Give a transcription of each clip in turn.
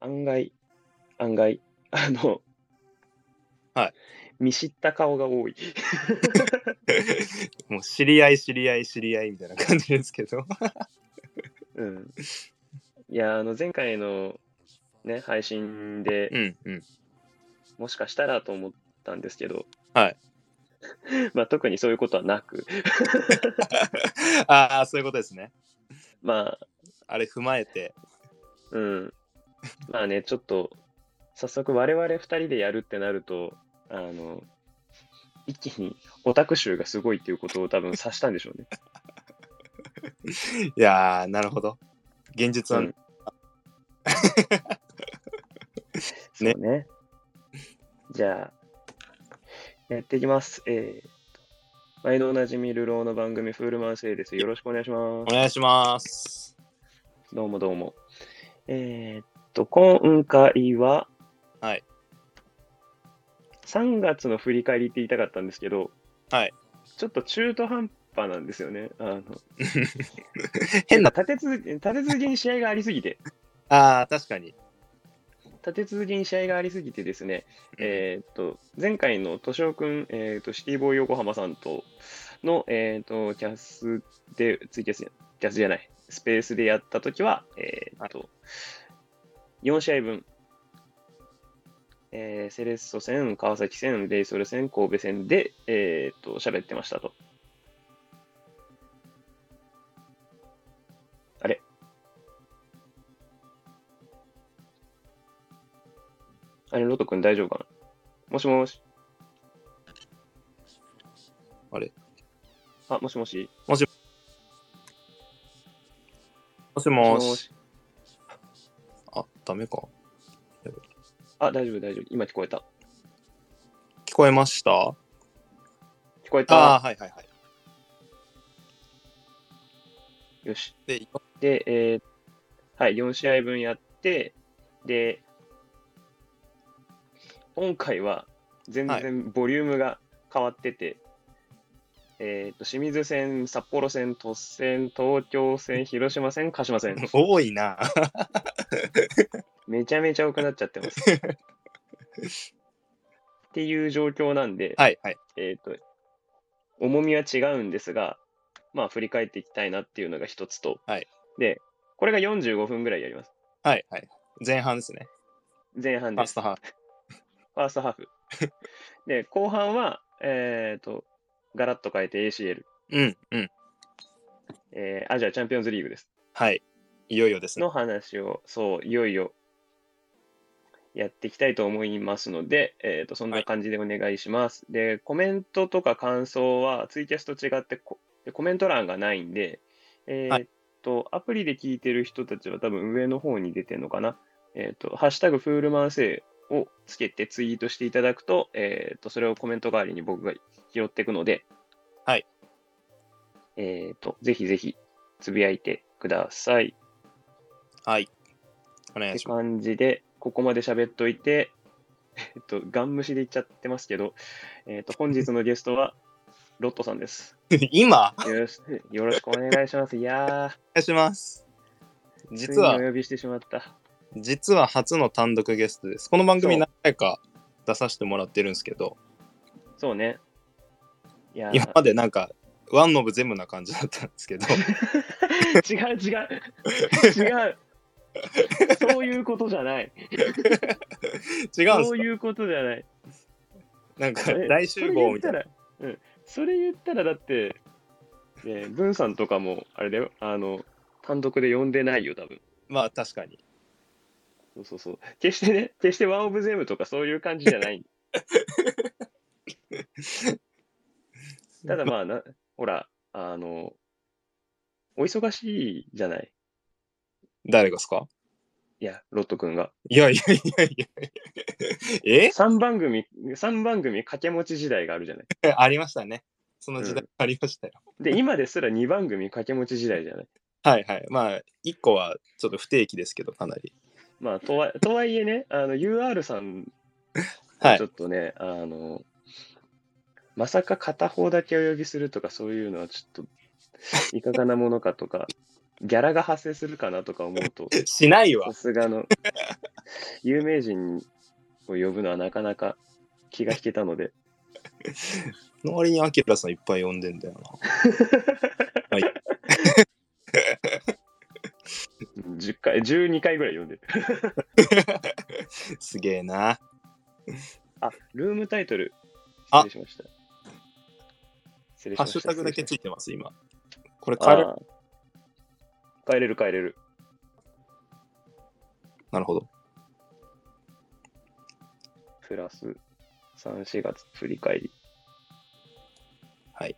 案外、案外、あの、はい。見知った顔が多い。もう知り合い知り合い知り合いみたいな感じですけど。うん。いや、あの、前回のね、配信で、うんうん。もしかしたらと思ったんですけど、はい。まあ、特にそういうことはなく、ああ、そういうことですね。まあ、あれ踏まえて。うん。まあね、ちょっと、早速我々二人でやるってなると、あの、一気にオタク集がすごいっていうことを多分察したんでしょうね。いやー、なるほど。現実は、うん そうね。じゃあ、やっていきます。えーと、毎度おなじみ、流浪の番組、フールマンセイです。よろしくお願いしまお願いします。す。どうもどうも。えーっと、今回は、はい。3月の振り返りって言いたかったんですけど、はい。ちょっと中途半端なんですよね。あの 変な、立て続け立て続けに試合がありすぎて、ああ、確かに。立て続けに試合がありすぎてですね、えーっと、前回の敏夫君、えーっと、シティボーイ横浜さんとの、えーっと、キャスで、ツイキャス、キャスじゃない、スペースでやったときは、えーっと、4試合分、えーセレッソ戦、川崎戦、レイソル戦、神戸戦で、えーっと、喋ってましたと。あれ？あれ、ロト君大丈夫かな？もしもし。あれ？あ、もしもし。もしもーし。あ、ダメか。あ、大丈夫、大丈夫。今聞こえた。聞こえました？聞こえああ。はいはいはい。よし。で、で、えーはい、4試合分やって、で、今回は全然ボリュームが変わってて、えっ、と、清水戦、札幌戦、鳥栖戦、東京戦、広島戦、鹿島戦。多いな。めちゃめちゃ多くなっちゃってます。っていう状況なんで、はいはい。えっ、と、重みは違うんですが、まあ、振り返っていきたいなっていうのが一つと、はいで、これが45分ぐらいやります。はいはい。前半ですね。前半です。ファーストハーフ。ファーストハーフ。で、後半は、えっ、と、ガラッと変えて ACL、うんうん。えーアジアチャンピオンズリーグです。はい。いよいよですね。の話を、そう、いよいよやっていきたいと思いますので、えっ、と、そんな感じでお願いします。で、コメントとか感想はツイキャスと違ってココメント欄がないんで、えっ、はいと、アプリで聞いてる人たちは多分上の方に出てるのかな。えっ、と、ハッシュタグフールマンセイをつけてツイートしていただくと、えっ、と、それをコメント代わりに僕が拾っていくので、はい。えっ、と、ぜひぜひつぶやいてください。はい。お願っていします。感じで、ここまで喋っといて、えっと、ガン無視で言っちゃってますけど、えっと、本日のゲストは、ロットさんです。今？およろしよろしくお願いします。いや願いします。ー、実はついにお呼びしてしまった。実は初の単独ゲストです。この番組そう何回か出させてもらってるんですけど、そうね。いやー今までなんか、ワンノブ全部な感じだったんですけど、違 う違う。違う。そういうことじゃない。違うそういうことじゃない。なんかえ大集合みたいな。それ言ったら、うん。それ言ったら、だって、ね、文さんとかも、あれだよ、あの、単独で呼んでないよ、多分。まあ確かに。そうそうそう。決してね、決してワンオブゼムとかそういう感じじゃない。ただまあな、ほら、あの、お忙しいじゃない。誰がですか？いや、ロット君が。いやいやいやいや。え？3番組、三番組掛け持ち時代があるじゃない。ありましたね。その時代ありましたよ。で、今ですら2番組掛け持ち時代じゃない。はいはい。まあ、1個はちょっと不定期ですけど、かなり。まあ、とはとはいえね、あの、UR さん、はいちょっとね、あの、まさか片方だけお呼びするとかそういうのはちょっと、いかがなものかとか、ギャラが発生するかなとか思うと、しないわさ。すがの、有名人を呼ぶのはなかなか気が引けたので、の割にアキラさんいっぱい呼んでんだよな。はい。10回、12回ぐらい呼んでる。すげえな。あ、ルームタイトル。あ失礼しました。失礼しハッましたシュタグだけつ失いてます、今。これ変えー変えれる変えれる。なるほど。プラス3、4月振り返り。はい。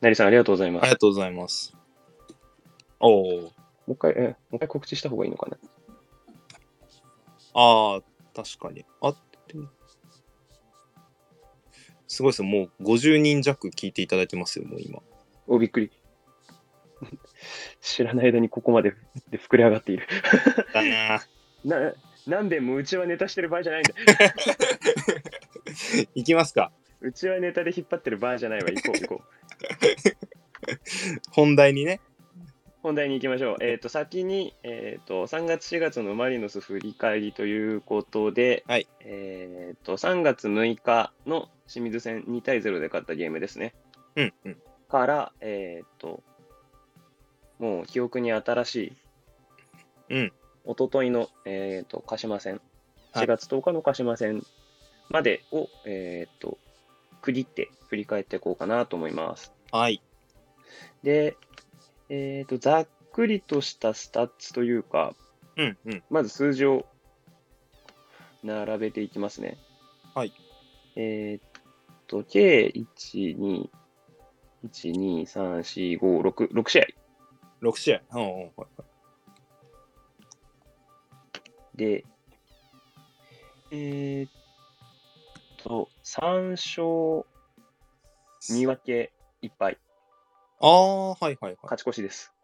なりさん、ありがとうございます。ありがとうございます。おお。もう一回、え、もう一回告知した方がいいのかな？ああ、確かに。あ。すごいですよ。もう50人弱聞いていただいてますよ、もう今。お、びっくり。知らない間にここまでで膨れ上がっている。だな。な、なんでもううちはネタしてる場合じゃないんだ。いきますか。うちはネタで引っ張ってる場合じゃないわ。行こう行こう。本題にね。本題に行きましょう。えっ、と、先に、えっ、と、3月4月のマリノス振り返りということで、はいえっ、と、3月6日の清水戦2対0で勝ったゲームですね。うんうん。から、えっ、と、もう記憶に新しい、うん。一昨日の、えっ、と、鹿島戦、はい4月10日の鹿島戦までを、えっ、と、区切って振り返っていこうかなと思います。はい。で、えっ、と、ざっくりとしたスタッツというか、うんうん。まず数字を並べていきますね。はい。えっと、計1、2、1、2、3、4、5、6、6試合6試合。うんうんはいで、えっと、3勝2分け1敗、ああ、はいはいはい。勝ち越しです。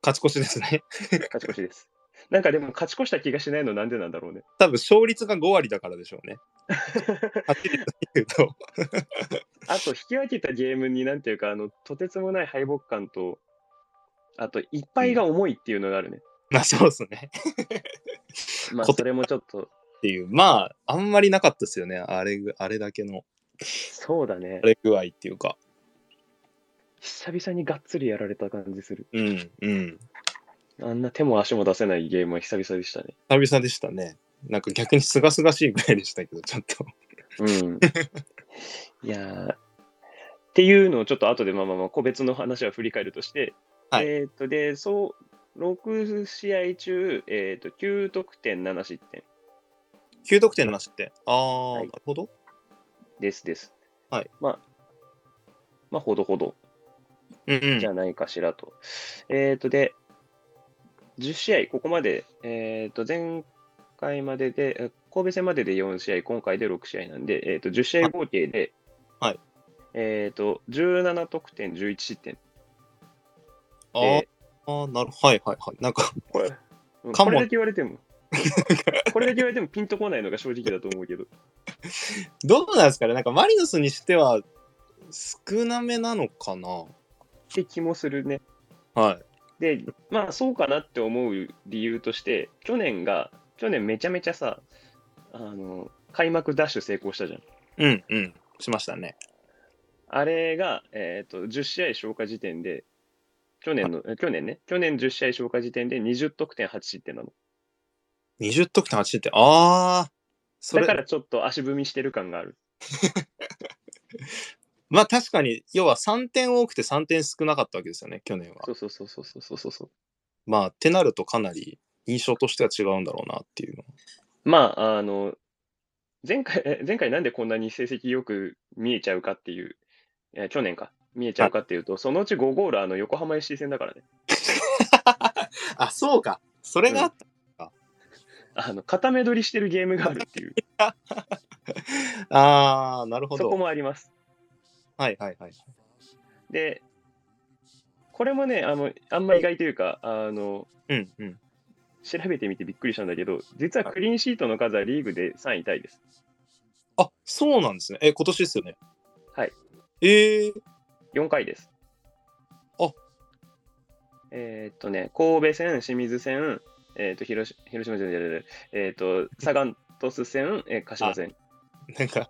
勝ち越しですね。勝ち越しです。なんかでも勝ち越した気がしないのなんでなんだろうね。多分勝率が5割だからでしょうね。はっきりと言うと。あと、引き分けたゲームになんていうか、あの、とてつもない敗北感と、あと、いっぱいが重いっていうのがあるね。まあそうですね。まあ、それもちょっと、っていう。まあ、あんまりなかったですよね。あれぐ、あれだけの、そうだねあ。れ具合っていうか。久々にがっつりやられた感じする。うんうん。あんな手も足も出せないゲームは久々でしたね。久々でしたね。なんか逆にすがすがしいぐらいでしたけど、ちょっと。うん。いやーっていうのをちょっと後でまあまあまあ個別の話は振り返るとして、はいえーっと、で、そう、6試合中、えーっと、9得点、7失点9得点の話って。ああ、はいなるほど。ですです。はい。まあ、まあ、ほどほどうんうんじ。ゃないかしらと。えーっと、で、10試合、ここまで、えーっと、前回までで、え神戸戦までで4試合、今回で6試合なんで、えーっと、10試合合計で、はいえーっと、17得点、11失点。あでーあー、なるはいはいはい。なんか、これ、これだけ言われても、これだけ言われてもピンとこないのが正直だと思うけど、どうなんですかね？なんかマリノスにしては少なめなのかな？って気もするね。はい。で、まあそうかなって思う理由として、去年が、去年めちゃめちゃさ、あの、開幕ダッシュ成功したじゃん。うんうん。しましたね。あれが、えっ、と、10試合消化時点で、去年の、え去年ね、去年10試合消化時点で20得点8失点なの。20得点8って、ああ、それだからちょっと足踏みしてる感がある。まあ確かに、要は3点多くて3点少なかったわけですよね、去年はそ。うそうそうそうそうそうそう。まあ、ってなるとかなり印象としては違うんだろうなっていうの。まあ、あの、前回、え前回なんでこんなに成績よく見えちゃうかっていう、え去年か、見えちゃうかっていうと、そのうち5ゴール、あの、横浜 FC 戦だからね。あ、そうか。それがあった。あの、固め取りしてるゲームがあるっていう、ああ、なるほそこど。もあります。はいはいはい。で、これもね、あの、あんま意外というか、あの、うんうん。調べてみてびっくりしたんだけど、実はクリーンシートの数はリーグで3位タイです。あ、そうなんですね。え、今年ですよね。はい。ええ4回です。えーっとね、神戸線、清水線、えーっと、広島広島じゃない、えーっと、サガン鳥栖線、えー鹿島線。なんか、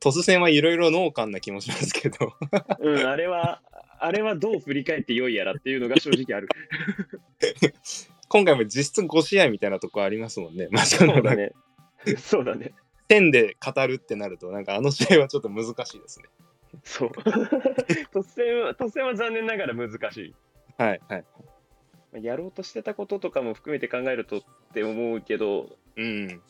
突然はいろいろ農家な気もしますけど。うん、あれは、あれはどう振り返ってよいやらっていうのが正直ある。今回も実質5試合みたいなとこありますもんね。まあ、そうだね。そうだね。点で語るってなると、なんかあの試合はちょっと難しいですね。そう。突然は、突然は残念ながら難しい。はいはい。まあやろうとしてたこととかも含めて考えるとって思うけど、うん。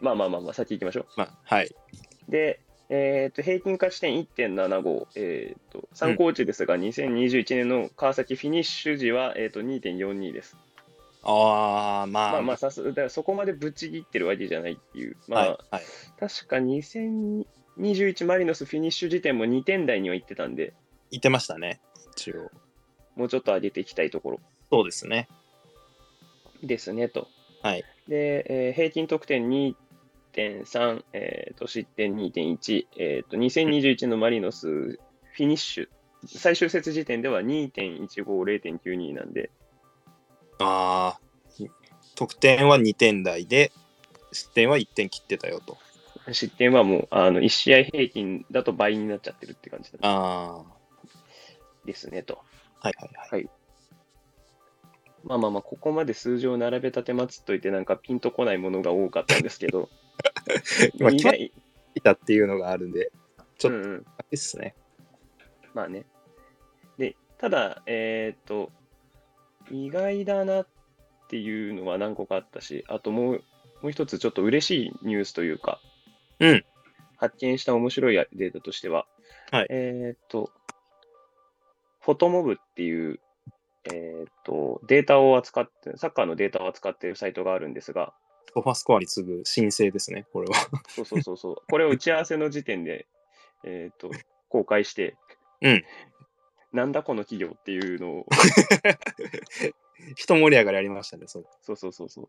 まあまあまあまあ、先行きましょまあ、はい。う。で、えー、と平均勝ち点1.75、えー、と参考値ですが、2021年の川崎フィニッシュ時は、えー、と2.42です。ああ、まあ、まあまあさす、だからそこまでぶち切ってるわけじゃないっていう、まあ、はいはい。確か2021マリノスフィニッシュ時点も2点台には行ってたんで、言ってましたね。一応。もうちょっと上げていきたいところそうですね。ですねと。はい。で、えー平均得点2.3、えー、と失点2.1、えー、と2021のマリノスフィニッシュ、最終節時点では2.15、0.92なんで、ああ、得点は2点台で、失点は1点切ってたよと。失点はもうあの1試合平均だと倍になっちゃってるって感じあですねと。あ、はいはいはい。まあまあまあ、ここまで数字を並べ立てまつっといて、なんかピンとこないものが多かったんですけど、今意外い。たっていうのがあるんで、ちょっとうんうん、ですね。まあね。で、ただ、えっ、と、意外だなっていうのは何個かあったし、あともう、もう一つちょっと嬉しいニュースというか、うん。発見した面白いデータとしては、はい。えっ、と、フォトモブっていう、えっ、と、データを扱って、サッカーのデータを扱っているサイトがあるんですが、ソファスコアに次ぐ申請ですね、これは。そうそうそうそう。これを打ち合わせの時点で、えっ、と、公開して、うんなんだこの企業っていうのを、一盛り上がりありましたね、そう。そうそうそうそう。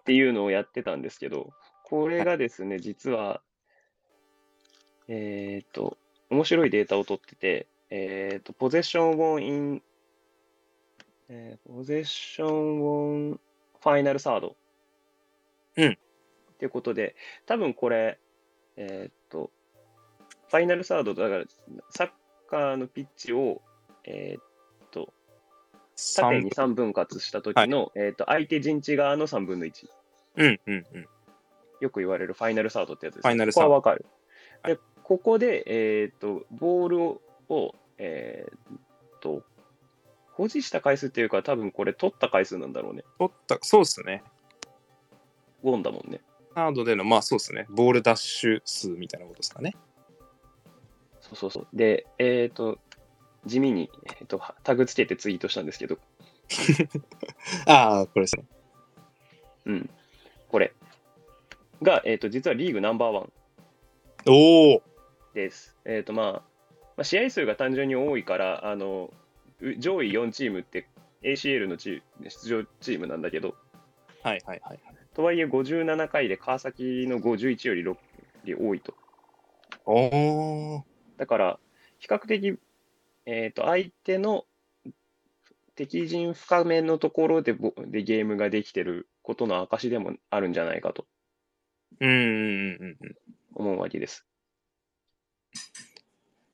っていうのをやってたんですけど、これがですね、実は、えっ、と、面白いデータを取ってて、えっ、と、ポゼッションウォンイン、えーポゼッションウォンファイナルサード。うんっていうことで、多分これ、えっ、と、ファイナルサード、だから、サッカーのピッチを、えっ、と、縦に3分割した時の、えっ、と、相手陣地側の3分の1。うんうんうん。よく言われるファイナルサードってやつです、ファイナルサードここはわかる。はいで、ここで、えっ、と、ボールを、をえっ、と、保持した回数っていうか、多分これ取った回数なんだろうね。取った、そうですね。ウォンだもんね。ハードでの、まあそうですね。ボールダッシュ数みたいなことですかね。そうそうそう。で、えっ、と、地味に、えー、とタグつけてツイートしたんですけど、ああ、これですね。うん。これが、えっ、と、実はリーグナンバーワンおおです。えっ、と、まあ、まあ、試合数が単純に多いから、あの、う上位4チームって ACL のチーム出場チームなんだけど、はいはいはい。とはいえ57回で川崎の51より6より多いと。おおだから、比較的、えっ、と、相手の敵陣深めのところでぼでゲームができてることの証でもあるんじゃないかとうんうんうんうんうん。思うわけです。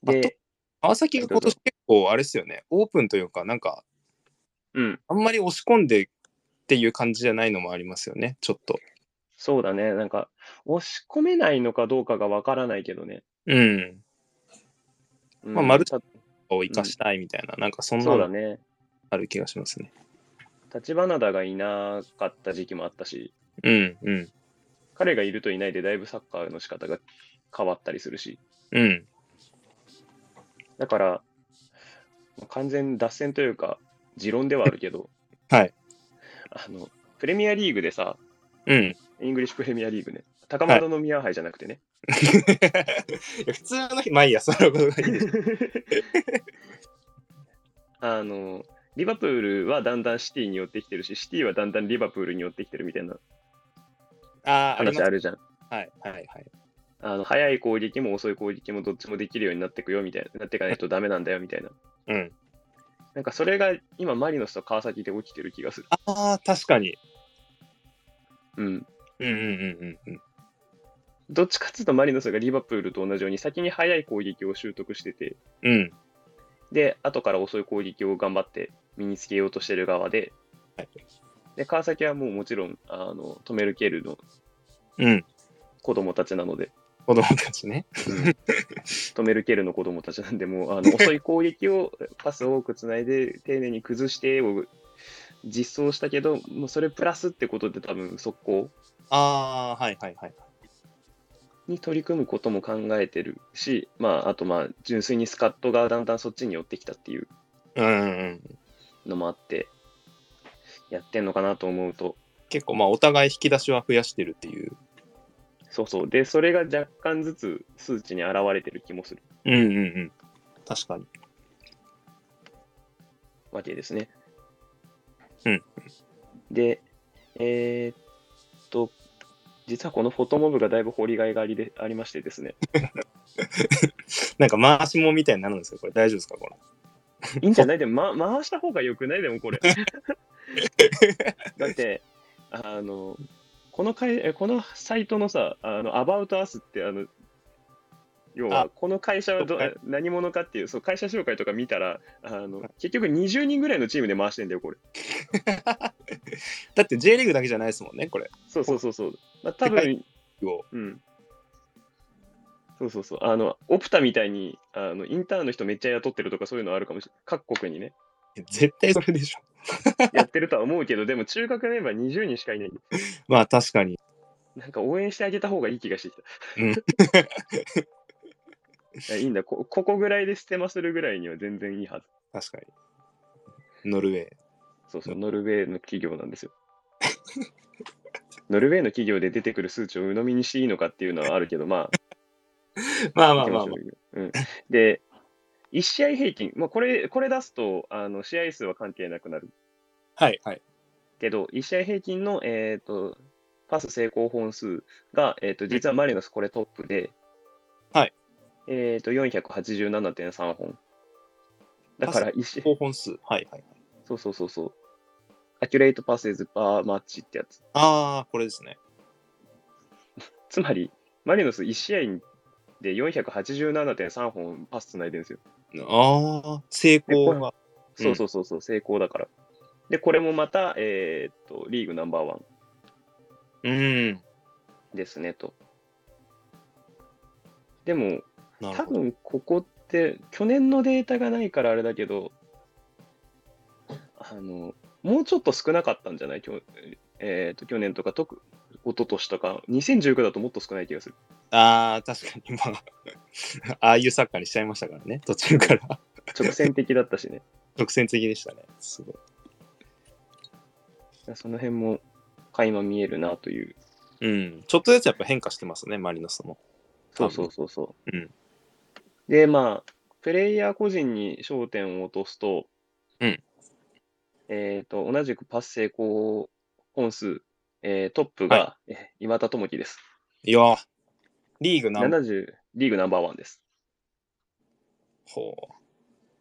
で、川崎が今年結構あれですよね。オープンというか、なんか、うん、あんまり押し込んでっていう感じじゃないのもありますよね。ちょっと。そうだね。なんか、押し込めないのかどうかがわからないけどね。うん。うんまあマルチたを生かしたいみたいな、なんかそんなのそうだね。ある気がしますね。立花田がいなかった時期もあったし、うんうん。彼がいるといないでだいぶサッカーの仕方が変わったりするし、うん。だから、完全脱線というか、持論ではあるけど、はい。あの、プレミアリーグでさ、うん。イングリッシュプレミアリーグね、高円宮杯じゃなくてね、いや普通の日、まあいいや、そのことがいいです。あの、リバプールはだんだんシティに寄ってきてるし、シティはだんだんリバプールに寄ってきてるみたいなああ、あります。話あるじゃん。はいはいはい。あの、早い攻撃も遅い攻撃もどっちもできるようになっていくよみたいな、なっていかないとダメなんだよみたいな。うん。なんかそれが今、マリノスと川崎で起きてる気がする。ああ、確かに。うん。うんうんうんうんうん。どっちかっていうとマリノスがリバプールと同じように先に速い攻撃を習得してて、うん。で、後から遅い攻撃を頑張って身につけようとしてる側で、はいで、川崎はもうもちろん、あの、止めるケルのうん。子供たちなので、子供たちね。止めるケルの子供たちなんで、もう、あの、遅い攻撃をパスを多くつないで、丁寧に崩してを実装したけど、もうそれプラスってことで多分速攻ああ、はいはいはい。に取り組むことも考えてるし、まあ、あとまあ、純粋にスカットがだんだんそっちに寄ってきたっていう。のもあって、やってんのかなと思うと、結構まあお互い引き出しは増やしてるっていう。そうそう。で、それが若干ずつ数値に現れてる気もするうんうんうん。確かに。わけですね。うん。で、えーっと、実はこのフォトモブがだいぶ掘りがいがありでありましてですね。なんか回しもみたいになるんですよ。これ大丈夫ですかこれ。いいんじゃない？でも、ま、回した方がよくない？でもこれ。だって、あの、このかいえこのサイトのさ、あの、About Us って、あの、要はあ、この会社はどはい何者かっていう、そう会社紹介とか見たら、あの、結局20人ぐらいのチームで回してんだよ、これ。だって J リーグだけじゃないですもんね、これ。そうそうそうそう。まあ、多分、をうん。そうそうそう。あの、オプタみたいに、あの、インターンの人めっちゃ雇ってるとかそういうのあるかもしれない。各国にね、絶対それでしょ。やってるとは思うけど、でも中学メンバー20人しかいない。まあ確かに。なんか応援してあげた方がいい気がしてきた。うん いやいいんだこ、ここぐらいでステマするぐらいには全然いいはず。確かに。ノルウェー。そうそう、ノルウェーの企業なんですよ。ノルウェーの企業で出てくる数値を鵜呑みにしていいのかっていうのはあるけど、まあ、まあまあまあ、ま行きましょうようん、で、1試合平均、まあ、これこれ出すとあの試合数は関係なくなるあ。はいはい。けど、1試合平均の、えー、とパス成功本数が、えー、と実はマリノスこれトップで、はいえー、と487.3本。だから1試合、高本数。はいはいはい。そうそうそうそう。アキュレートパスズパーマッチってやつ。ああ、これですね。つまり、マリノス1試合で487.3本パスつないでるんですよ。ああ、成功が。うんそうそうそうそう、成功だから。で、これもまた、えーっと、リーグナンバーワンうん。ですねと。でも、多。分ここって、去年のデータがないからあれだけど、あの、もうちょっと少なかったんじゃない？きょえーっと、去年とか、特、一昨年とか、2019だともっと少ない気がする。ああ、確かに。まあ、ああいうサッカーにしちゃいましたからね。途中から。直線的だったしね。直線的でしたね。すごい。その辺も垣間見えるなという。うん。ちょっとずつやっぱ変化してますね、マリノスも。そうそうそうそう。うんで、まあ、プレイヤー個人に焦点を落とすと、うんえっ、と、同じくパス成功本数、えートップが、はえー岩田智樹です。いやーリーグ何70、リーグナンバーワンです。ほ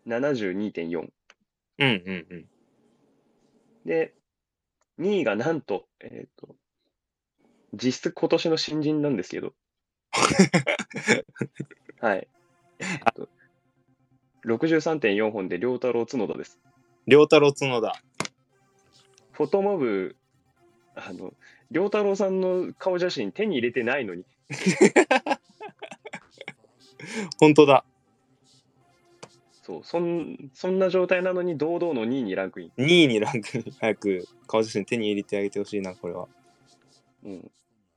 72.4。う。うんうんうん。で、2位がなんと、えっ、と、実質今年の新人なんですけど、はい。えっと、63.4本で良太郎角田です。良太郎角田。フォトモブ、あの、良太郎さんの顔写真手に入れてないのに、本当だ。そう、そんそんな状態なのに堂々の2位にランクイン。2位にランク、早く顔写真手に入れてあげてほしいな、これは。うん。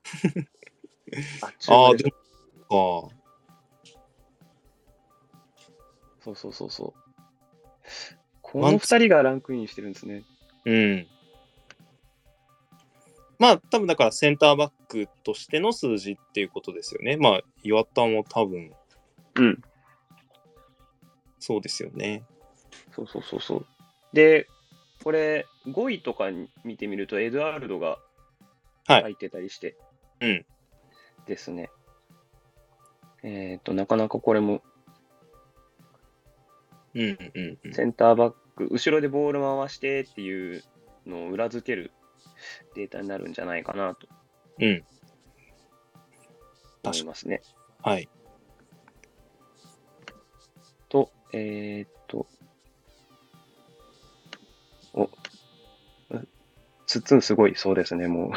あ、あでも、あそうそうそうそう。この2人がランクインしてるんですね。あ、うん。まあ、多分だからセンターバックとしての数字っていうことですよね。まあ、岩田も多分、うん。そうですよね。そうそうそうそう。で、これ、5位とかに見てみると、エドワールドがはい入ってたりして、うんですね。えっ、と、なかなかこれも、うんうんうん。センターバック、後ろでボール回してっていうのを裏付けるデータになるんじゃないかなとうん。思いますね。はい。と、えーっと、お、つっつんすごい、そうですね、も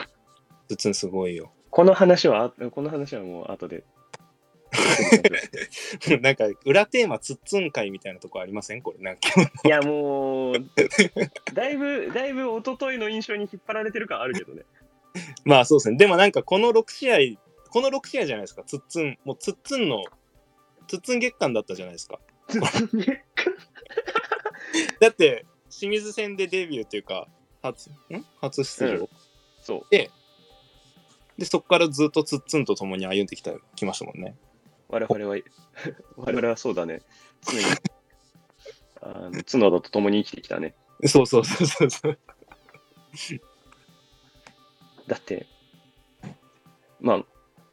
う。つつんすごいよ。この話は、あこの話はもう後で。なんか、裏テーマつっつん会みたいなとこありませんこれ。なんか、いや、もう、だいぶ、だいぶ一昨日の印象に引っ張られてる感あるけどね。まあそうですね。でもなんか、この6試合、この6試合じゃないですか。つっつん、もうつっつんの、つっつん月間だったじゃないですか。だって、清水戦でデビューっていうか、初、ん？初出場、うんそう。で、そこからずっとつっつんと共に歩んできた、きましたもんね。我々は、我々はそうだね。常に、あの角田と共に生きてきたね。そうそうそうそうそう。だって、まあ、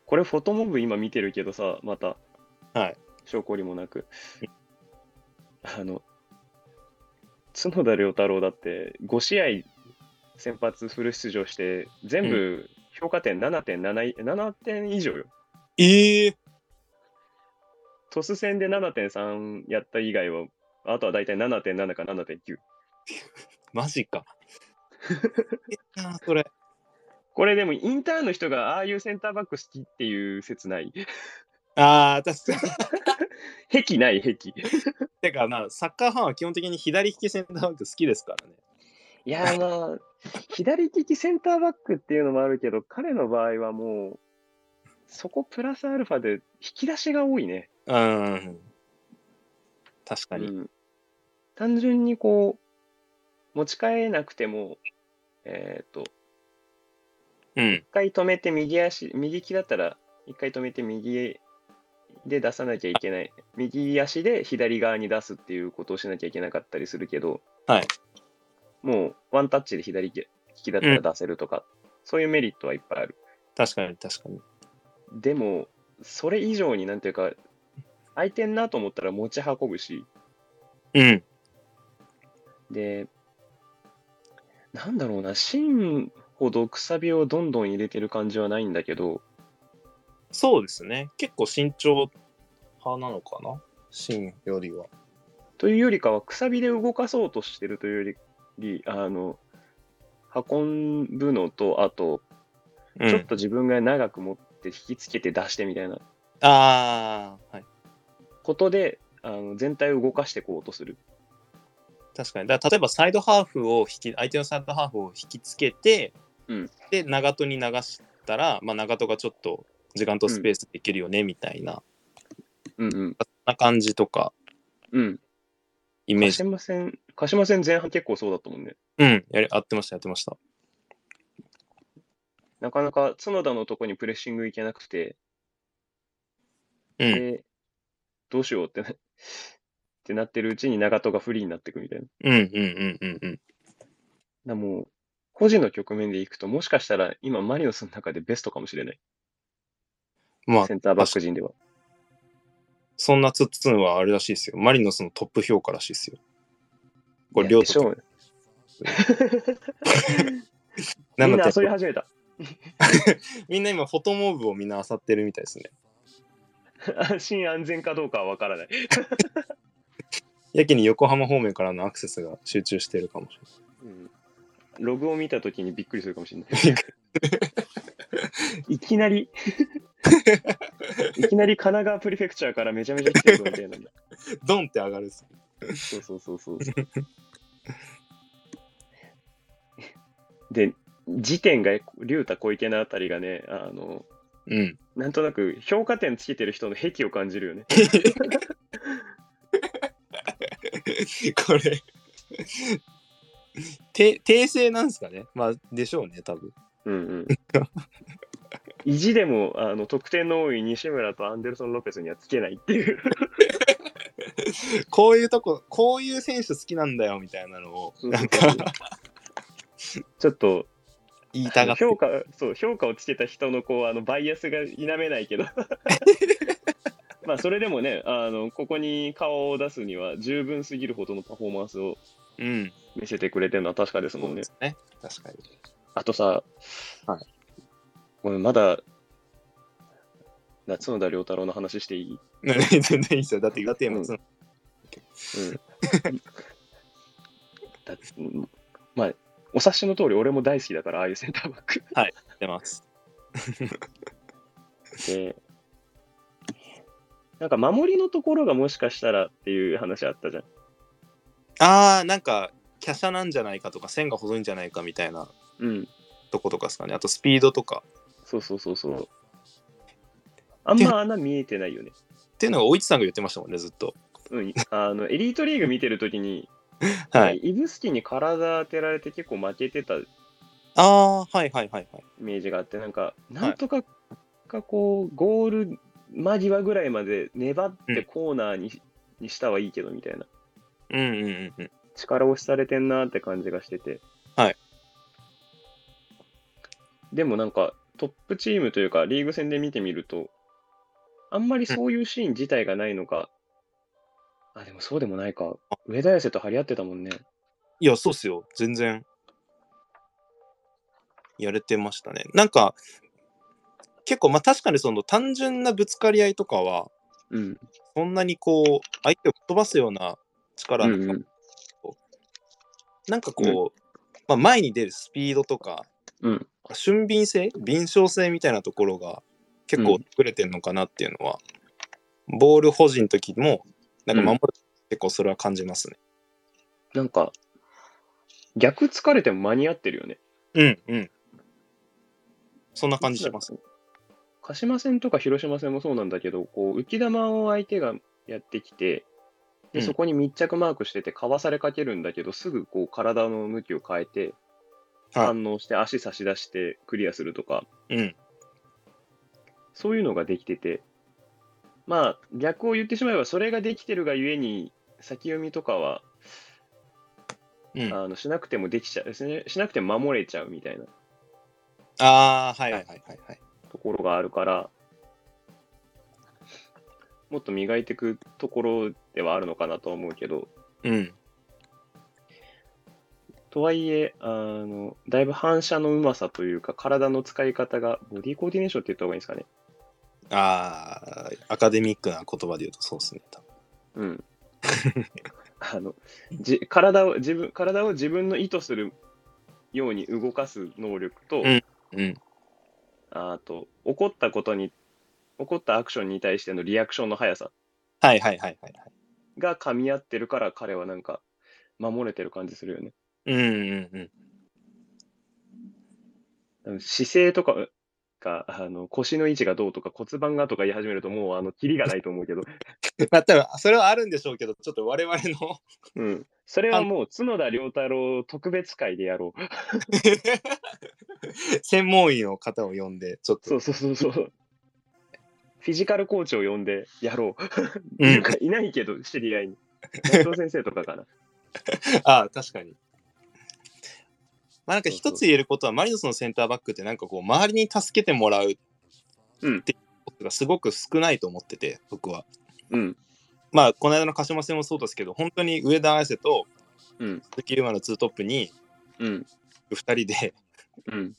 これフォトモブ今見てるけどさ、また、はい。証拠りもなく。あの、角田良太郎だって5試合先発フル出場して、全部評価点7.7い、7点以上よ。ええトス戦で7.3やった以外は、あとは大体7.7か7.9。マジか。それ。これでもインターンの人がああいうセンターバック好きっていう説ない？ああ、確かに。癖ない癖。てかな、サッカーファンは基本的に左利きセンターバック好きですからね。いやーまあ、左利きセンターバックっていうのもあるけど、彼の場合はもう、そこプラスアルファで引き出しが多いね。うん。確かに。うん、単純にこう、持ち替えなくても、えっ、と、うん。一回止めて右足、右利きだったら、一回止めて右で出さなきゃいけない。右足で左側に出すっていうことをしなきゃいけなかったりするけど、はい。もうワンタッチで左利きだったら出せるとか、そういうメリットはいっぱいある。確かに、確かに。でも、それ以上になんていうか、空いてんなと思ったら持ち運ぶし、うん。で、なんだろうな、芯ほどくさびをどんどん入れてる感じはないんだけど、そうですね。結構慎重派なのかな？芯よりは。というよりかは、くさびで動かそうとしてるというより、あの、運ぶのと、あと、うん、ちょっと自分が長く持って引きつけて出してみたいなああ、はい。ことで、あの全体を動かしていこうとする。確かに。だ例えばサイドハーフを引き、相手のサイドハーフを引きつけて、うんで、長戸に流したら、まあ、長戸がちょっと時間とスペースできるよね、みたいな、うんうん。そんな感じとか、うん。鹿イメージ。島戦、鹿島戦前半結構そうだったもんね。うん、やり合ってました、やってました。なかなか角田のとこにプレッシングいけなくて、うん。で、どうしようってなってなってるうちに長戸がフリーになっていくみたいな。うん、うん、うん、うん、うん。だもう、個人の局面でいくと、もしかしたら今、マリノスの中でベストかもしれない。まあセ、ンターバック陣では。そんなツッツンはあれらしいですよ。マリノスのトップ評価らしいですよ。これ、両でしょうね。みんな遊び始めた。みんな今、フォトモーブをみんな漁ってるみたいですね。安心安全かどうかはわからない。やけに横浜方面からのアクセスが集中してるかもしうんログを見たときにびっくりするかもしれない。れない。いきなり、いきなり神奈川プリフェクチャーからめちゃめちゃ来てるぞみたいなんだ。ドンって上がるっす。そうそうそうそう。で、時点が竜太小池のあたりがね、あの、うん。なんとなく評価点つけてる人の癖を感じるよね。これて訂正なんですかね？まあでしょうね多分うんうん。意地でもあの得点の多い西村とアンデルソン・ロペスにはつけないっていう。こういうとここういう選手好きなんだよみたいなのをなんかちょっと言いたがって評価そう評価をつけた人のこうあのバイアスが否めないけど まあそれでもねあのここに顔を出すには十分すぎるほどのパフォーマンスをうん。見せてくれてるのは確かですもねそうんね。確かに。あとさ、はいごめんまだ、夏野田良太郎の話していい？ね全然いいですよ。だって岩手山、うんうん。だうんまあ、お察しの通り、俺も大好きだから、ああいうセンターバック。出ます。で、なんか守りのところがもしかしたらっていう話あったじゃん。ああ、なんか、華奢なんじゃないかとか、線が細いんじゃないかみたいなうん。とことかですかね。あと、スピードとか。そうそうそうそう。あんま穴見えてないよね。っていうのが、おいちさんが言ってましたもんね、ずっと。うん。あの、エリートリーグ見てるときに、はい。イブスキに体当てられて結構負けてたイああ、はいはいはいはい。メージがあって、なんか、なんとか、かこう、ゴール間際ぐらいまで粘ってコーナーに,、にしたはいいけど、みたいな。うんうんうんうん。力押しされてんなって感じがしてて。はい。でもなんか、トップチームというか、リーグ戦で見てみると、あんまりそういうシーン自体がないのか、あ、でもそうでもないか。上田綺世と張り合ってたもんね。いや、そうっすよ。全然。やれてましたね。なんか、結構、まあ確かにその単純なぶつかり合いとかは、うん。そんなにこう、相手を飛ばすような力の、うんうん。なんかこう、まあ前に出るスピードとか、うん。俊敏性？敏捷性みたいなところが結構作れてるのかなっていうのは、ボール保持の時も、なんか守る、結構それは感じますね。なんか、逆疲れても間に合ってるよね。うんうん。そんな感じします。鹿島戦とか広島戦もそうなんだけど、こう浮き球を相手がやってきて、でうんそこに密着マークしてて、かわされかけるんだけど、すぐこう体の向きを変えて、はい反応して足差し出してクリアするとか、うん。そういうのができてて、まあ逆を言ってしまえば、それができてるがゆえに、先読みとかはうん、ああのしなくてもできちゃう、しねしなくても守れちゃうみたいなあー、はいはいはいはいはい。ところがあるから、もっと磨いていくところではあるのかなとは思うけど、うん。とはいえ、あの、だいぶ反射のうまさというか、体の使い方が、ボディコーディネーションって言った方がいいんですかね。ああ、アカデミックな言葉で言うとそうですね。うん。あの、じ体を、自分、体を自分の意図するように動かす能力と、うんうん。あと、起こったことに、起こったアクションに対してのリアクションの速さはいはいはいはいはい。が噛み合ってるから、彼はなんか、守れてる感じするよね。うんうんうん。姿勢とかが、あの、腰の位置がどうとか骨盤がとか言い始めると、もう、あの、キリがないと思うけど、まあ多分それはあるんでしょうけど、ちょっと我々のうん。それはもう、角田良太郎特別会でやろう。専門医の方を呼んで、ちょっと。そうそうそうそう。フィジカルコーチを呼んでやろう。うんいないけど、知り合いに。内藤先生とかかな。ああ、確かに。まあなんか一つ言えることは、マリノスのセンターバックってなんかこう、周りに助けてもらううんっていうことがすごく少ないと思ってて、僕は。うん。まあ、この間の鹿島戦もそうですけど、本当に上田綺世とうん。鈴木優馬のツートップにうん。2人でうん。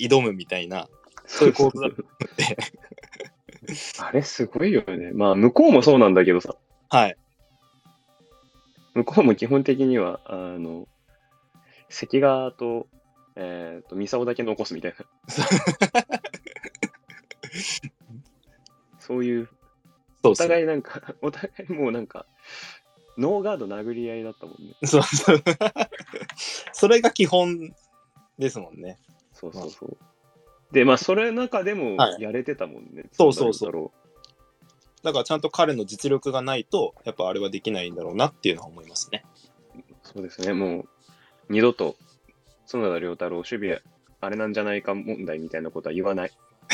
挑むみたいな、そういう構図だと思って。あれすごいよね。まあ、向こうもそうなんだけどさ。はい。向こうも基本的には、あの、関川と、えっ、と、三沢だけ残すみたいな。そういう、おそうそう互いなんか、お互いもうなんか、ノーガード殴り合いだったもんね。そうそう。それが基本ですもんね。そうそうそう。で、まあ、それの中でもはいやれてたもんね。そうそうそう角田良だからちゃんと彼の実力がないと、やっぱあれはできないんだろうなっていうのは思いますね。そうですね、もう、二度と、角田良太郎、守備、あれなんじゃないか問題みたいなことは言わない。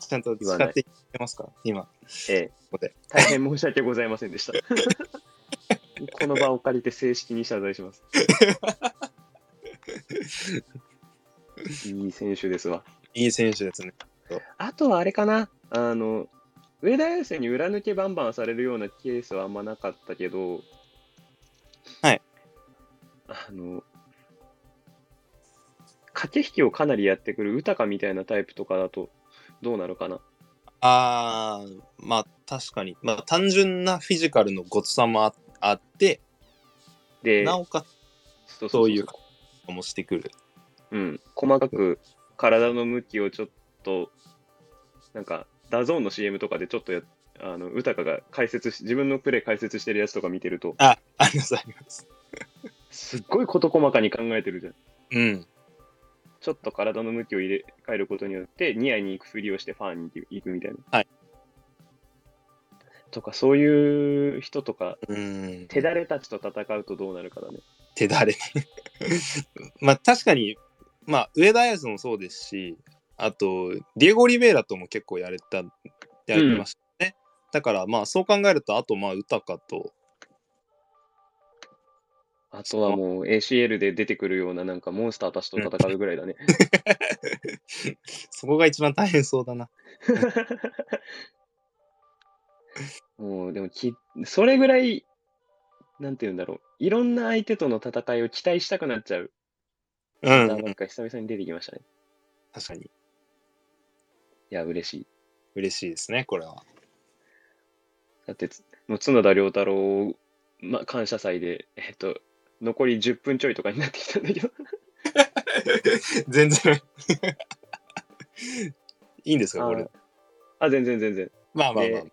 ちゃんと言わない使っていってますか？今。ええここで。大変申し訳ございませんでした。この場を借りて正式に謝罪します。いい選手ですわ。いい選手ですね。あとはあれかな、あの、上田綺世に裏抜けバンバンされるようなケースはあんまなかったけど、はい。あの、駆け引きをかなりやってくる豊かみたいなタイプとかだとどうなるかな？あー、まあ確かに。まあ単純なフィジカルのごつさもああって、で、なおかつそうそういうもしてくる。うん、細かく体の向きをちょっと、なんか、 DAZN の CM とかでちょっとやあの、豊かが解説し、自分のプレイ解説してるやつとか見てると、あ、ありますあります。すっごい事細かに考えてるじゃん。うん。ちょっと体の向きを入れ替えることによって、ニアに行くふりをしてファーに行くみたいな。はい。とか、そういう人とか、うん。手だれたちと戦うとどうなるかだね。手だれ。まあ確かに、まあ上田綺世もそうですし、あと、ディエゴ・リベイラとも結構やれた、やりましたね。だからまあそう考えると、あとまあ豊かと、あとはもう ACL で出てくるようななんかモンスターたちと戦うぐらいだね。そこが一番大変そうだな。もうでもき、それぐらい、なんて言うんだろう。いろんな相手との戦いを期待したくなっちゃう。うなんんか久々に出てきましたね。確かに。いや、嬉しい。嬉しいですね、これは。だってつ、もう角田良太郎、ま、感謝祭で、えっと、残り10分ちょいとかになってきたんだけど。全然。いいんですか、これ。ああ、全然全然。まあまあまあで。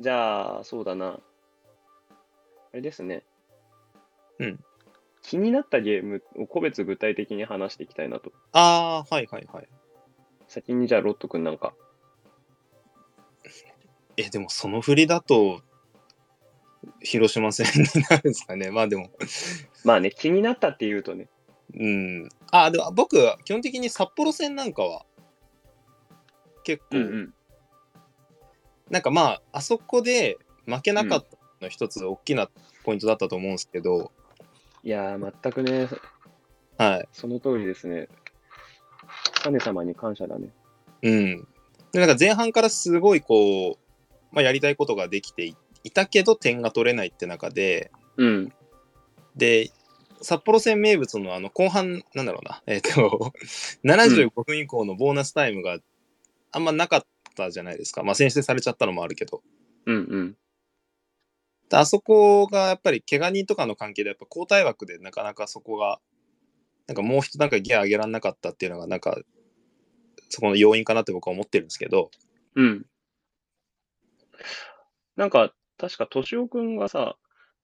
じゃあ、そうだな。あれですね。うん。気になったゲームを個別具体的に話していきたいなと。ああ、はいはいはい。先にじゃあ、ロット君なんか。え、でもその振りだと、広島戦になるんですかね。まあでも、まあね、気になったっていうとね。うん。あ、でも僕は基本的に札幌戦なんかは、結構、ん。なんかまあ、あそこで負けなかったの一つ大きなポイントだったと思うんですけど、いやー、全くね、はい。その通りですね。神様に感謝だね。うん。で、なんか前半からすごいこう、まあやりたいことができていいたけど点が取れないって中で、うん。で、札幌戦名物のあの後半、なんだろうな、えっ、と、75分以降のボーナスタイムがあんまなかったじゃないですか。まあ先制されちゃったのもあるけど。うんうん。であそこがやっぱり怪我人とかの関係でやっぱ交代枠でなかなかそこがなんかもう一段階ギア上げられなかったっていうのがなんかそこの要因かなって僕は思ってるんですけどうん。なんか、確か、敏夫くんがさ、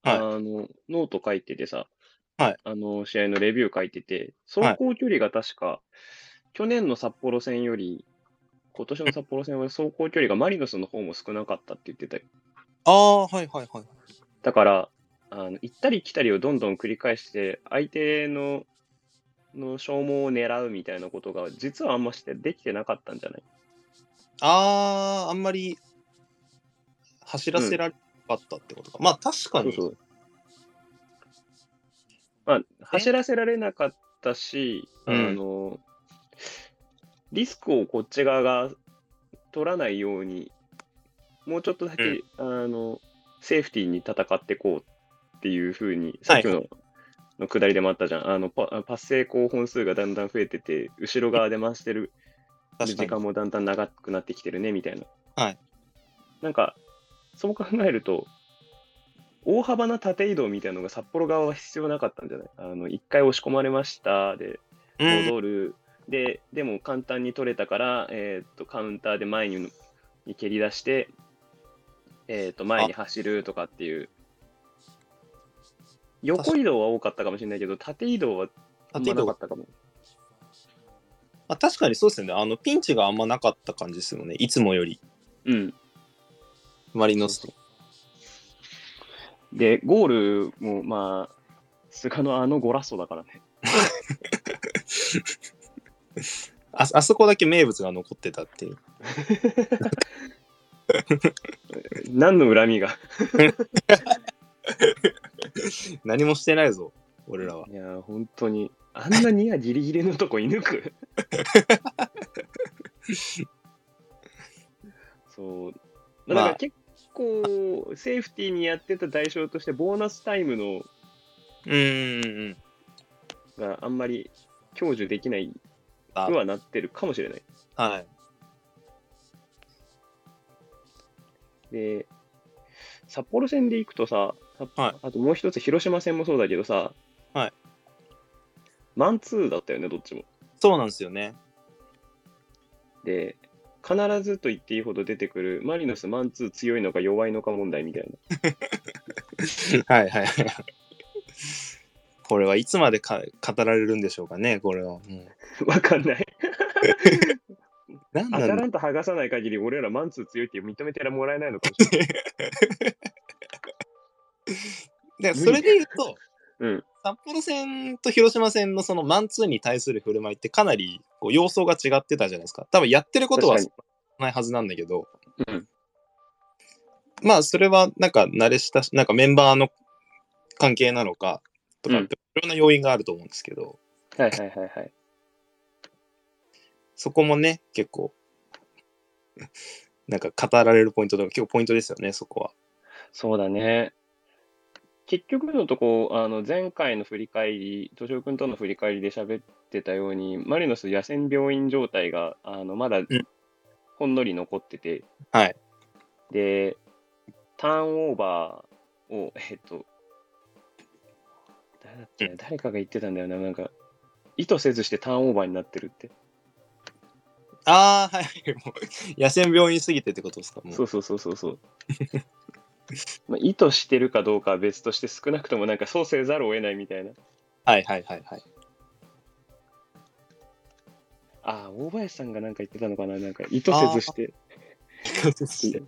はい。あの、ノート書いててさ、はい。あの、試合のレビュー書いてて、走行距離が確か、去年の札幌戦より、今年の札幌戦は走行距離がマリノスの方も少なかったって言ってたよ。ああはいはいはいだから、あの行ったり来たりをどんどん繰り返して、相手のの消耗を狙うみたいなことが、実はあんましてできてなかったんじゃない？あああんまり走らせられなかったってことか、まあ確かにそうそう。まあ、走らせられなかったし、あうんの、リスクをこっち側が取らないように、もうちょっとだけ、うんあの、セーフティーに戦っていこうっていうふうに、さっきの、の下りでもあったじゃん。あのパパス成功本数がだんだん増えてて、後ろ側で回してる時間もだんだん長くなってきてるね、みたいな。はい。なんか、そう考えると、大幅な縦移動みたいなのが札幌側は必要なかったんじゃない？あの、一回押し込まれました、で、うん戻る。で、でも簡単に取れたから、えーっと、カウンターで前にに蹴り出して、えーっと、前に走るとかっていう。横移動は多かったかもしれないけど、縦移動は縦移なかったかも。あ確かにそうですよねあのピンチがあんまなかった感じですよねいつもよりうん。マリノスとで、ゴールも、まあ、菅のあのゴラッソだからね。ああそこだけ名物が残ってたっていう 何の恨みが。何もしてないぞ俺らはいやー、本当に。あんなにはギリギリのとこ射抜く？そう。まあ、だからまあ結構、セーフティーにやってた代償として、ボーナスタイムのうんうんうん。があんまり享受できないあくはなってるかもしれない。はい。で、札幌戦で行くとさ、さはいあともう一つ広島戦もそうだけどさ、はいマンツーだったよね、どっちも。そうなんですよね。で、必ずと言っていいほど出てくる、マリノスマンツー強いのか弱いのか問題みたい はいはいはい。これはいつまでか語られるんでしょうかね、これは。もな。わかんない。うなんアタランタ剥がさない限り、俺らマンツー強いって認めてもらえないのかもしれない。でそれで言うと、うん札幌戦と広島戦のそのマンツーに対する振る舞いってかなりこう様相が違ってたじゃないですか。多分やってることは確ないはずなんだけど、うんまあそれはなんか慣れ親し、なんかメンバーの関係なのかとか、うんいろんな要因があると思うんですけど、はいはいはいはい。そこもね、結構、なんか語られるポイントとか結構ポイントですよね、そこは。そうだね。結局のとこ、あの前回の振り返り、敏夫君との振り返りで喋ってたように、マリノス野戦病院状態があのまだんほんのり残ってて、はい。で、ターンオーバーを、えっと、誰だっけな誰かが言ってたんだよな、なんか、意図せずしてターンオーバーになってるって。ああ、はい。もう野戦病院すぎてってことですかもうそうそうそうそうそう。まあ、意図してるかどうかは別として少なくともなんかそうせざるを得ないみたいな。はいはいはいはい。ああ、大林さんがなんか言ってたのかななんか意図せずして、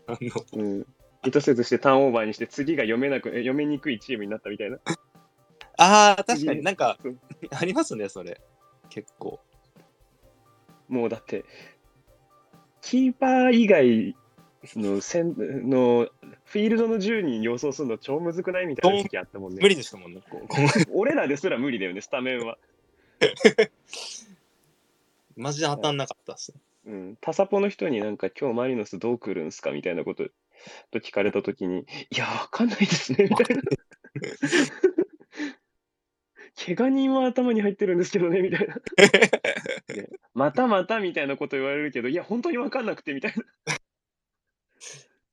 あのうん、意図せずしてターンオーバーにして次が読めなく、え読めにくいチームになったみたいな。ああ、確かになんかうんありますね、それ。結構。もうだって、キーパー以外のせんのフィールドの10人予想するの超むずくないみたいな時期あったもんね。無理でしたもんね。俺らですら無理だよね、スタメンは。マジで当たんなかったっすね。うん、タサポの人になんか今日マリノスどう来るんすかみたいなことと聞かれたときに、いや、わかんないですね、みたいな。怪我人は頭に入ってるんですけどね、みたいな。でまたまたみたいなこと言われるけど、いや、本当にわかんなくて、みたいな。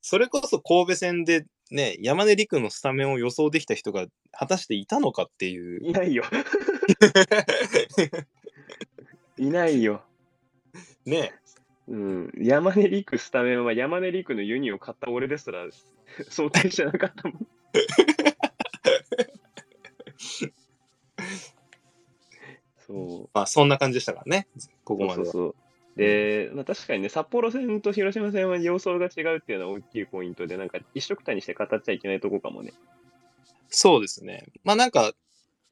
それこそ神戸戦でね、山根陸のスタメンを予想できた人が果たしていたのかっていう。いないよ。いないよ。ねうん、山根陸スタメンは山根陸のユニを買った俺ですら想定してなかったもん。そう。まあそんな感じでしたからね、ここまでそうそうで、まあ、確かにね、札幌戦と広島戦は様相が違うっていうのは大きいポイントで、なんか一緒くたにして語っちゃいけないとこかもね。そうですね。まあなんか、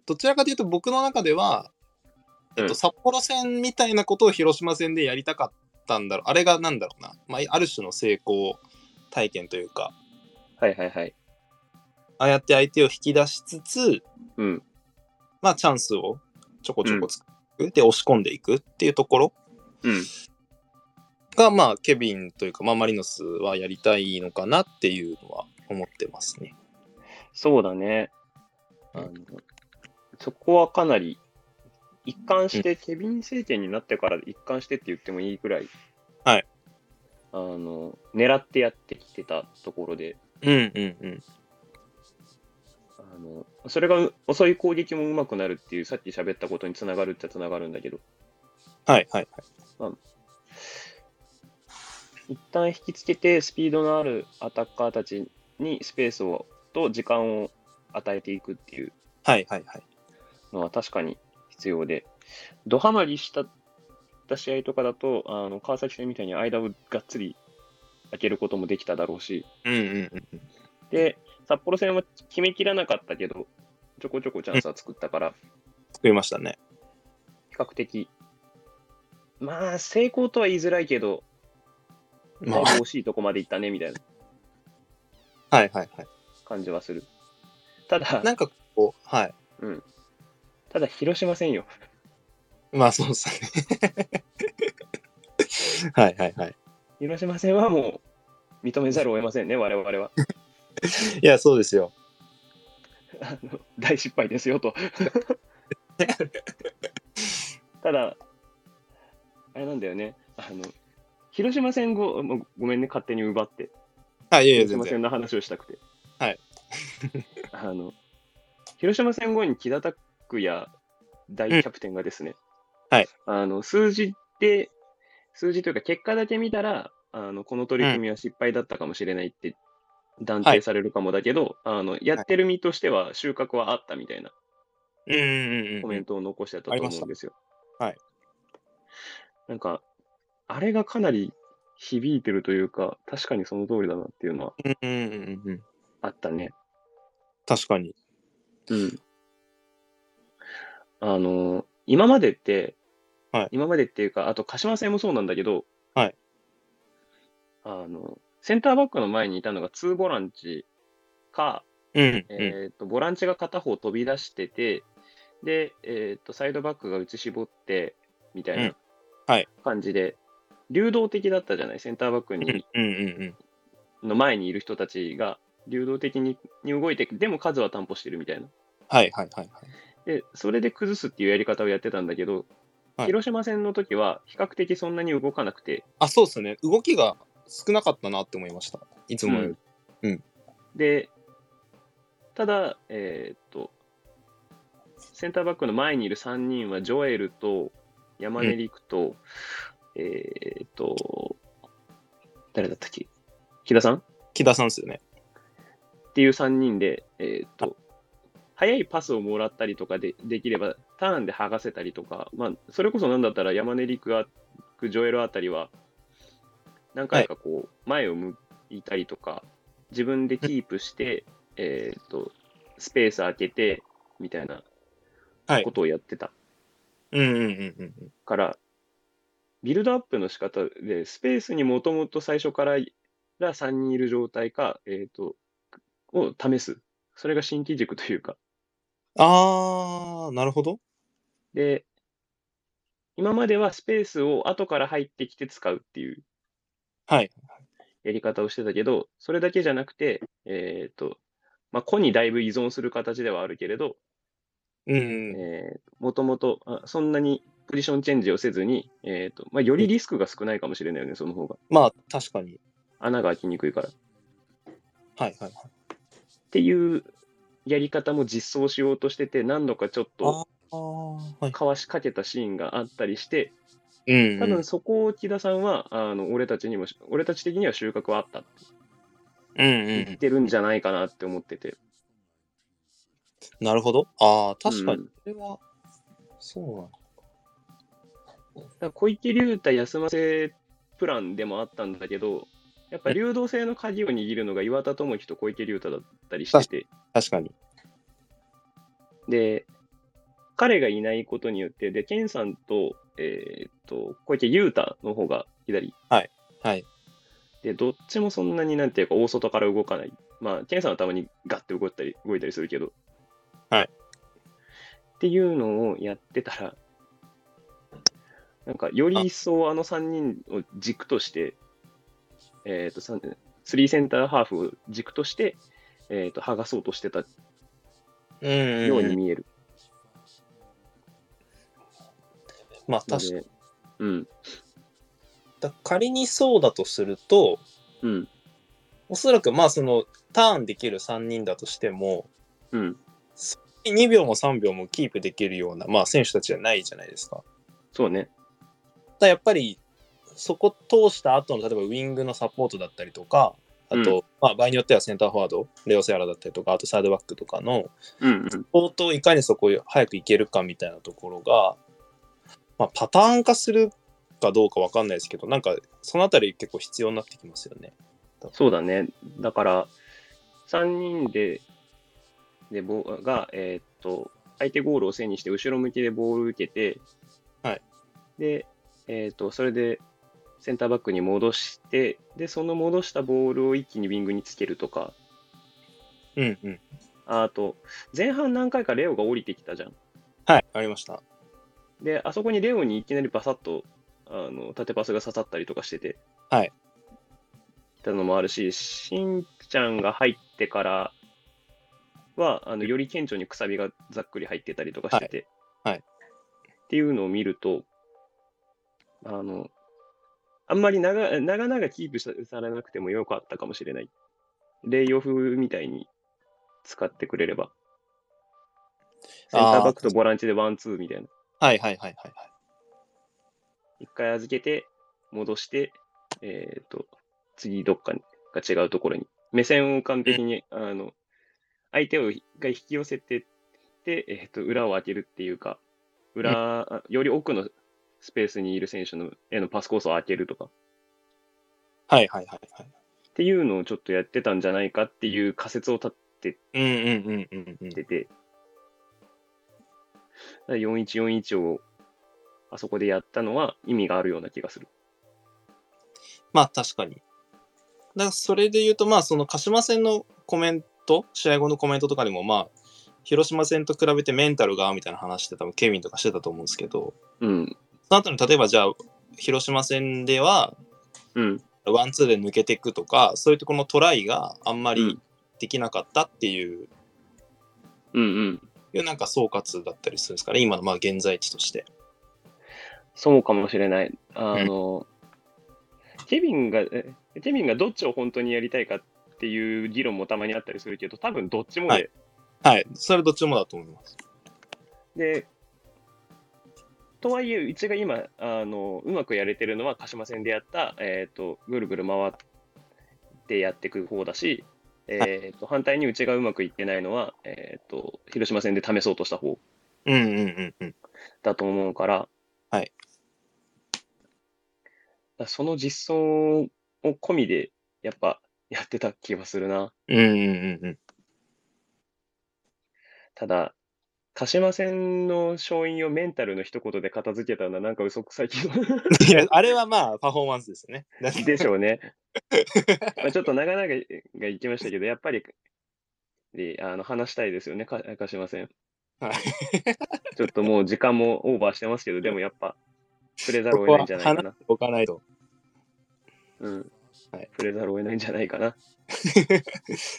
どちらかというと僕の中では、えっと、うん札幌戦みたいなことを広島戦でやりたかったんだろう。あれがなんだろうな。まあ、ある種の成功体験というか、はいはいはい。ああやって相手を引き出しつつ、うん。まあチャンスをちょこちょこ作る、で押し込んでいくっていうところうん。が、まあケビンというか、まあマリノスはやりたいのかなっていうのは思ってますね。そうだね。あのそこはかなり一貫して、ケビン政権になってから一貫してって言ってもいいくらい、はい。あの、狙ってやってきてたところで、うんうんうん。あのそれが遅い攻撃もうまくなるっていう、さっき喋ったことにつながるっちゃつながるんだけど、はいはいはい。一旦引きつけて、スピードのあるアタッカーたちにスペースをと時間を与えていくっていうはいはいはい。のは確かに必要で、ドハマりしたた試合とかだと、あの川崎戦みたいに間をがっつり開けることもできただろうし、うんうんうん。で、札幌戦は決めきらなかったけど、ちょこちょこチャンスは作ったから、作りましたね。比較的、まあ、成功とは言いづらいけど、まあ惜しいとこまでいったねみたいなはいはいはい。感じはする。ただ、なんかこう、はい。ただ広島戦よ。まあそうですね。はいはいはい。広島戦はもう、認めざるを得ませんね、我々は。いや、そうですよ。あの大失敗ですよと。ただ、あれなんだよね。あの広島戦後、ごめんね、勝手に奪って。あ、いやいや、広全然。島戦の話をしたくて。はい。あの、広島戦後に木田拓也大キャプテンがですね、うんはい。あの、数字で、数字というか結果だけ見たら、あの、この取り組みは失敗だったかもしれないって断定されるかもだけど、あの、やってる身としては収穫はあったみたいなうんうんうんうんコメン。トを残してたと思うんですよ。はい。なんか、あれがかなり響いてるというか、確かにその通りだなっていうのはうんうんうんうんうん。あったね。確かに。うん。あの、今までって、はい今までっていうか、あと鹿島戦もそうなんだけど、はい。あの、センターバックの前にいたのが2ボランチか、うんうん。えっと、ボランチが片方飛び出してて、で、えっと、サイドバックが内絞って、みたいうんなはい感じで、流動的だったじゃない、センターバックうんに、うんうんうん。の前にいる人たちが流動的にに動いて、でも数は担保してるみたいな。はいはいはいはい。で、それで崩すっていうやり方をやってたんだけど、はい広島戦の時は比較的そんなに動かなくて、あ、そうですね。動きが少なかったなって思いました。いつもより。で、ただ、えーっと、センターバックの前にいる3人は、ジョエルと山根陸と、えーっと、誰だったっけ？木田さん？っ木田さんですよね。ていう3人で、えーっと、速いパスをもらったりとかでできれば、ターンで剥がせたりとか、まあ、それこそなんだったら山根陸が、ジョエルあたりは、何回かこう、前を向いたりとか、自分でキープして、えっと、スペース空けて、みたいなはい。ことをやってたうんうんうんうん。から、ビルドアップの仕方で、スペースにもともと最初からら3人いる状態か、えっと、を試す。それが新機軸というか、あー、なるほど。で、今まではスペースを後から入ってきて使うっていうはい。やり方をしてたけど、それだけじゃなくて、えっ、と、まあ、個にだいぶ依存する形ではあるけれど、もともとあそんなにポジションチェンジをせずに、えっ、と、まあ、よりリスクが少ないかもしれないよね、その方が。まあ、確かに。穴が開きにくいから。っはいはいはい。ていうやり方も実装しようとしてて、何度かちょっとあー、はい。かわしかけたシーンがあったりして、うん、うん。多分そこを木田さんは、あの俺たちにも、俺たち的には収穫はあったってうんうん言ってるんじゃないかなって思ってて。なるほど。ああ、確かにうん。これは、そうなの。だ小池龍太休ませプランでもあったんだけど、やっぱ流動性の鍵を握るのが岩田智樹と小池龍太だったりしてて、確かに。で、彼がいないことによって、で、健さんと、えーっと、小池龍太の方が左。はい。で、どっちもそんなになんていうか、大外から動かない。まあ、健さんはたまにガッて動いたり、動いたりするけど。はい。っていうのをやってたら、なんか、より一層あの3人を軸として、えっ、と、さん3センターハーフを軸として、えっ、と、剥がそうとしてたように見えるまあ、の確かに。で、うん、だ仮にそうだとすると、うん、おそらくまあ、その、ターンできる3人だとしても、うん、2秒も3秒もキープできるような、まあ、選手たちじゃないじゃないですか。そうね。だやっぱりそこ通した後の例えばウィングのサポートだったりとかあと、うんまあ、場合によってはセンターフォワードレオ・セアラだったりとかあとサイドバックとかのサポートをいかにそこを早くいけるかみたいなところが、まあ、パターン化するかどうかわかんないですけどなんかそのあたり結構必要になってきますよね。そうだね。だから、3人で、で、ボが、えーっと、相手ゴールを背にして、後ろ向きでボールを受けて、はい。で、えーっと、それで、センターバックに戻して、で、その戻したボールを一気にウィングにつけるとか、うんうん。あと、前半何回かレオが降りてきたじゃん。はいありました。で、あそこにレオにいきなりバサッと、あの、縦パスが刺さったりとかしてて。はい。たのもあるし、しんちゃんが入ってからは、あのより顕著にくさびがざっくり入ってたりとかしてて、はいはいっていうのを見ると、あの、あんまり長長々キープさされなくてもよかったかもしれない。レイオフみたいに使ってくれれば。センターバックとボランチでワンツーみたいな。はいはいはいはいはい。一回預けて、戻して、えっ、と、次どっかにが違うところに。目線を完璧に、あの、相手を一回引き寄せてって、えっ、と、裏を開けるっていうか、裏、あより奥のスペースにいる選手のへのパスコースを開けるとか、はいはいはいはい。っていうのをちょっとやってたんじゃないかっていう仮説を立ってうんうんうんうんうん。てて、だから4141をあそこでやったのは意味があるような気がする。まあ確かに。だからそれで言うと、まあその鹿島戦のコメント、試合後のコメントとかにも、まあ、広島戦と比べてメンタルがみたいな話して多分ケビンとかしてたと思うんですけど、うん。その後に例えばじゃあ、広島戦では、うん。ワンツーで抜けていくとか、そういうところのトライがあんまりうんできなかったっていう、うんうん。いうなんか総括だったりするんですかね、今のまあ現在地として。そうかもしれない。あの、ケビンが、えケビンがどっちを本当にやりたいかっていう議論もたまにあったりするけど、多分どっちもで、はい。はい、それどっちもだと思います。で、とはいえ、うちが今、あの、うまくやれてるのは、鹿島戦でやった、えっ、と、ぐるぐる回ってやっていく方だし、えっ、と、反対にうちがうまくいってないのは、えっ、と、広島戦で試そうとした方うんうんうんうん。だと思うから、はい。だその実装を込みで、やっぱやってた気がするな。うんうんうんうん。ただ、鹿島戦の勝因をメンタルの一言で片付けたのはなんか嘘くさい気が いや、あれはまあパフォーマンスですよね。でしょうね。まあちょっと長々が行きましたけど、やっぱりであの話したいですよね、か鹿島戦。はいちょっともう時間もオーバーしてますけど、でもやっぱ、触れざるここはを得ないんじゃないかな。話しておかないと。うん。はい触れざるを得ないんじゃないかな。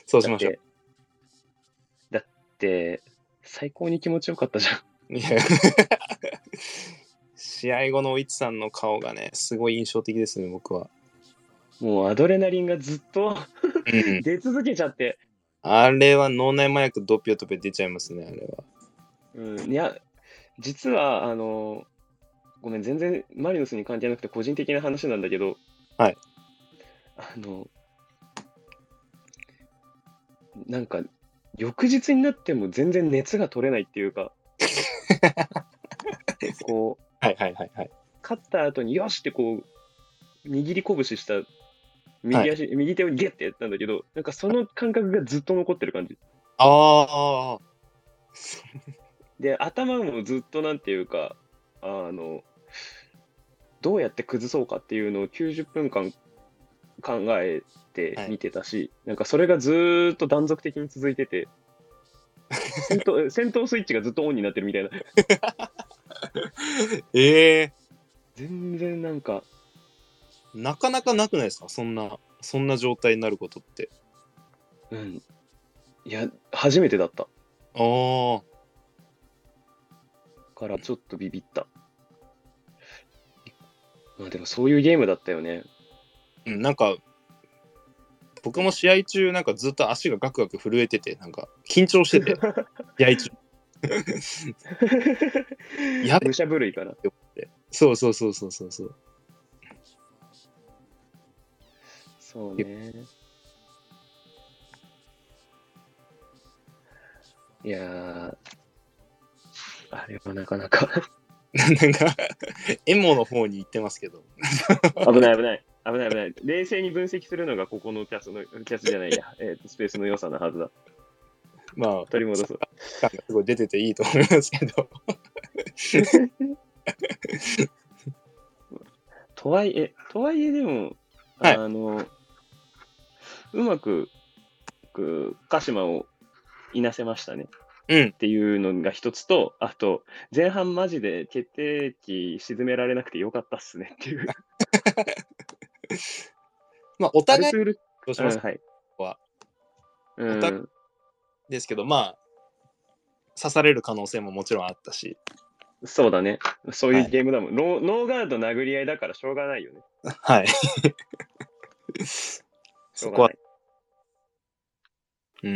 そうしましょう。だって、最高に気持ちよかったじゃん。いや 試合後のおいつさんの顔がね、すごい印象的ですね、僕は。もうアドレナリンがずっとうん、出続けちゃって。あれは脳内麻薬ドピョトペ出ちゃいますね、あれは。うん、いや、実は、あの、ごめん、全然マリノスに関係なくて個人的な話なんだけど、はい。あの、なんか、翌日になっても全然熱が取れないっていうか、こう、はいはいはいはい。勝った後によしってこう、握り拳した右足、右手をゲッてやったんだけど、なんかその感覚がずっと残ってる感じ。ああ、で、頭もずっとなんていうか、あの、どうやって崩そうかっていうのを90分間考えて見てたし、なんかそれがずーっと断続的に続いてて、戦闘戦闘スイッチがずっとオンになってるみたいな。ええ全然なんか、なかなかなくないですか？そんな、そんな状態になることって。うん。いや、初めてだった。ああ、からちょっとビビった。まあでもそういうゲームだったよね。うん、なんか、僕も試合中、なんかずっと足がガクガク震えてて、なんか緊張してて、試合中。やべ武者震いかな。そうそうそうそうそうそう。そうね。いやー、あれはなかなか なんか、エモの方に行ってますけど。危ない危ない。危ない危ない。冷静に分析するのがここのキャスの、キャスじゃないや、えーとスペースの良さなはずだ。まあ、取り戻そう。感がすごい出てていいと思いますけど。とはいえ、とはいえでも、はいあの、うまく、く鹿島をいなせましたね。うんっていうのが一つと、あと、前半マジで決定機沈められなくてよかったっすねっていう。まあ、お互いどうしますうんはい。はうんですけど、まあ、刺される可能性ももちろんあったし、そうだね。そういはいうゲームだもん。ノーノーガード殴り合いだからしょうがないよね。はい。しそうこは。うん。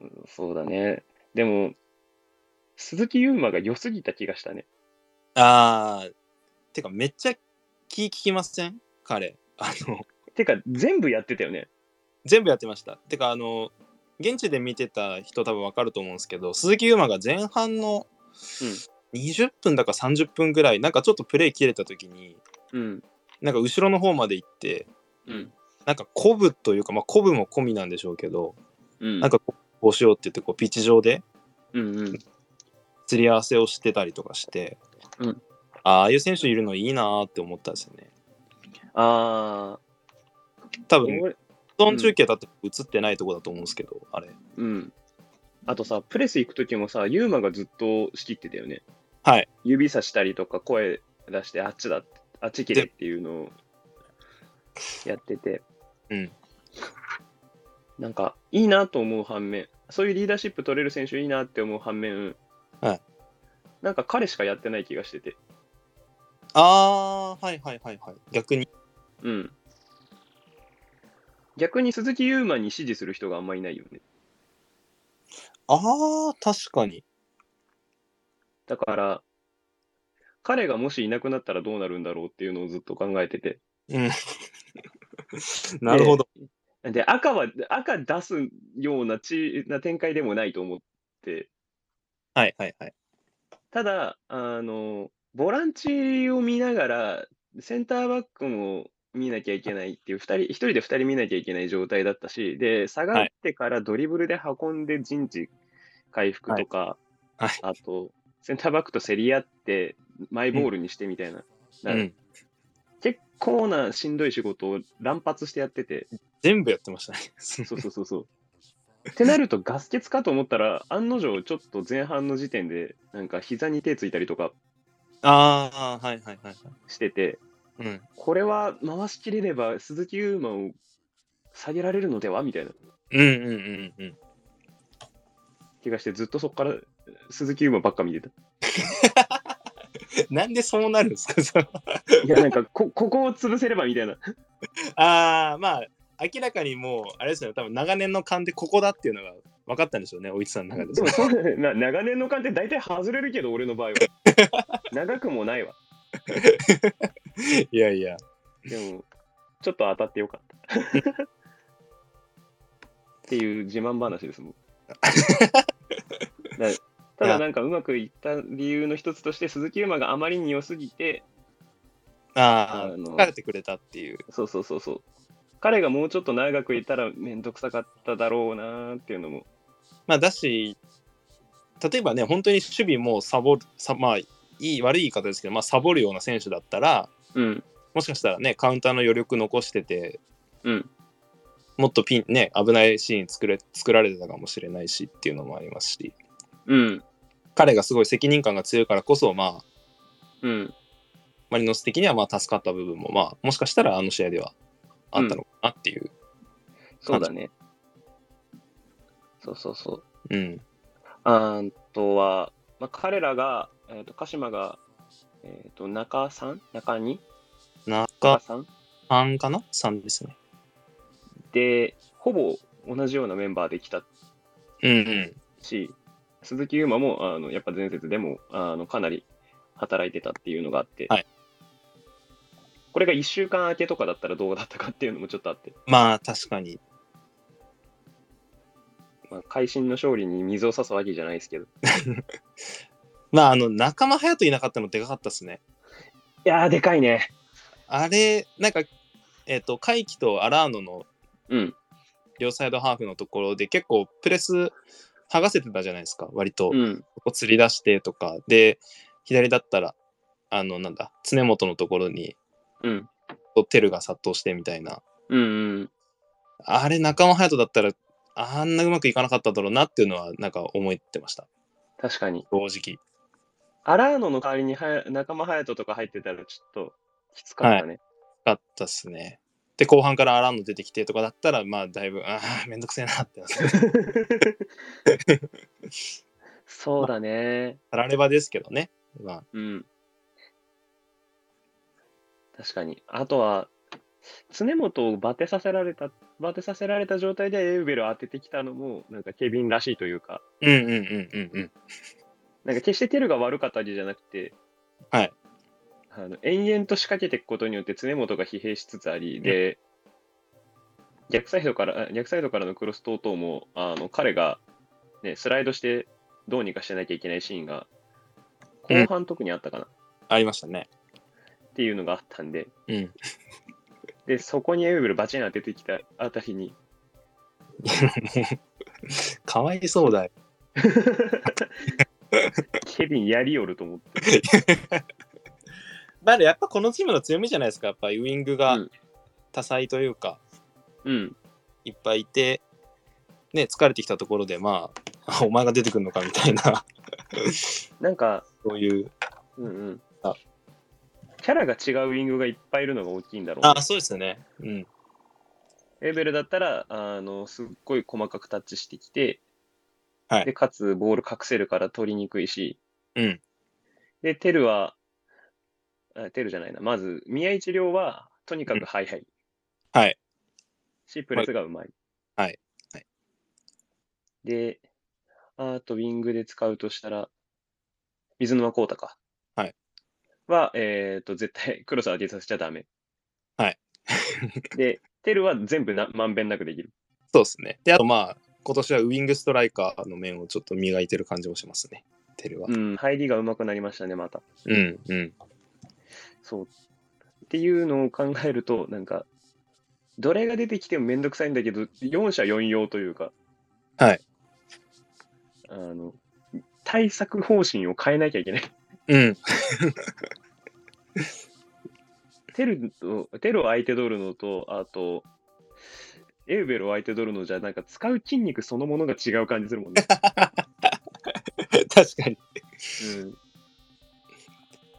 うんそうだね。でも、鈴木優馬が良すぎた気がしたね。あー、てかめっちゃ気利きません？彼。あの、てか、全部やってたよね。全部やってました。てか、あの、現地で見てた人多分わかると思うんですけど、鈴木優馬が前半の20分だか30分ぐらい、なんかちょっとプレー切れた時に、うん。なんか後ろの方まで行って、うん。なんか鼓舞というか、まあ鼓舞も込みなんでしょうけど、うん。なんかこうこうしようって言って、こうピッチ上でうんうん。釣り合わせをしてたりとかして、うんああいう選手いるのいいなーって思ったんですよね。ああ、多分、俺ゾーン中継だって映ってないとこだと思うんですけど、あれ。うん。あとさ、プレス行くときもさ、ユーマがずっと仕切ってたよね。はい。指さしたりとか、声出して、あっちだ、あっち切れっていうのをやってて、うん。なんか、いいなと思う反面、そういうリーダーシップ取れる選手いいなって思う反面、はい。なんか彼しかやってない気がしてて、あー、はいはいはいはい。逆に。うん。逆に鈴木優馬に指示する人があんまいないよね。あー、確かに。だから、彼がもしいなくなったらどうなるんだろうっていうのをずっと考えてて。うん。なるほど。で、赤は、赤出すようなちな展開でもないと思って、はいはいはい。ただ、あの、ボランチを見ながら、センターバックも見なきゃいけないっていう、二人、一人で二人見なきゃいけない状態だったし、で、下がってからドリブルで運んで陣地回復とか、はいあと、センターバックと競り合って、マイボールにしてみたいな。うん。結構なしんどい仕事を乱発してやってて、全部やってましたね。そうそうそうそう。ってなるとガス欠かと思ったら、案の定ちょっと前半の時点で、なんか膝に手ついたりとかあー、はいはいはいはい。してて、うん。これは回しきれれば鈴木優馬を下げられるのではみたいなうんうんうんうん。気がして、ずっとそこから鈴木優馬ばっか見てた。なんでそうなるんですかそれいや、なんかこ、ここを潰せればみたいな。あー、まあ、明らかにもう、あれですよね、多分長年の勘でここだっていうのが分かったんでしょうね、おいちさんの中で。でもそうな、長年の勘って大体外れるけど、俺の場合は。長くもないわ。いやいや。でも、ちょっと当たってよかった。っていう自慢話ですもん。だただなんかうまくいった理由の一つとして鈴木優馬があまりに良すぎてああ、疲れてくれたっていう。そうそうそうそう彼がもうちょっと長くいたら面倒くさかっただろうなーっていうのもまあ、だし、例えばね、本当に守備もサボる、さまあ、いい、悪い言い方ですけど、まあ、サボるような選手だったら、うん。もしかしたらね、カウンターの余力残してて、うん。もっとピン、ね、危ないシーン作れ作られてたかもしれないしっていうのもありますし、うん。彼がすごい責任感が強いからこそ、まあ、うん。マリノス的にはまあ助かった部分も、まあ、もしかしたらあの試合ではあったのかなっていう。そうだねそうそうそううん。あーとは、まあ、彼らが、えー、と鹿島が、えー、と中3中 2? 中中3 3かな ?3 ですね。でほぼ同じようなメンバーで来たうんうん。し鈴木優馬もあのやっぱ前節でもあのかなり働いてたっていうのがあって、はいこれが1週間明けとかだったらどうだったかっていうのもちょっとあって、まあ、確かに。まあ、会心の勝利に水を差すわけじゃないですけど まあ、あの、仲間隼人いなかったのでかかったっすね。いやーでかいねあれ、なんか、えっ、と、海輝とアラーノのうん両サイドハーフのところで結構プレス剥がせてたじゃないですか、割と。うんここ釣り出してとか。で、左だったら、あの、なんだ、常本のところに、うんテルが殺到してみたいな。うんうんあれ、仲間隼人だったら、あんなうまくいかなかっただろうなっていうのは、なんか思ってました。確かに正直。アラーノの代わりにはや仲間隼人とか入ってたらちょっときつかったね、かったっすね。で、後半からアランド出てきてとかだったら、まあ、だいぶ、ああ、めんどくせえなってなって。そうだね。たらればですけどね。まあ、うん。確かに。あとは、常本をバテさせられた、バテさせられた状態でエウベルを当ててきたのも、なんかケビンらしいというか、うんうんうんうんうん。なんか決してテルが悪かったわけじゃなくて、はい。あの延々と仕掛けていくことによって常本が疲弊しつつあり、で、逆サイドから、あ逆サイドからのクロス等々も、あの彼が、ね、スライドしてどうにかしてなきゃいけないシーンが、後半特にあったかな、っありましたね。ていうのがあったんで、うん。で、そこにエウベルバチン当ててきたあたりに、かわいそうだよ。ケビンやりよると思って。だからやっぱこのチームの強みじゃないですか。やっぱウイングがうん多彩というか、うん。いっぱいいて、ね、疲れてきたところで、まあ、あ お前が出てくるのかみたいな、なんか、そういう。うんうんあ。キャラが違うウィングがいっぱいいるのが大きいんだろうね、あ、そうですよね。うん。エベルだったら、あの、すっごい細かくタッチしてきて、はいで、かつボール隠せるから取りにくいし、うん。で、テルは、あテルじゃないな、まず、宮市亮は、とにかくハイハイ。はい。し、プレスがうまい。はいはいで、あと、ウィングで使うとしたら、水沼宏太か。はえっ、と、絶対、クロス上げさせちゃダメ。はい。で、テルは全部なまんべんなくできる。そうですね。で、あとまあ、今年はウイングストライカーの面をちょっと磨いてる感じもしますね。テルは。うん、入りが上手くなりましたね、また。うん、うん。そう。っていうのを考えると、なんか、どれが出てきてもめんどくさいんだけど、4者4用というか、はい。あの、対策方針を変えなきゃいけない。うん。テルと、テルを相手取るのと、あと、エウベルを相手取るのじゃ、なんか使う筋肉そのものが違う感じするもんね。確かに。うん。い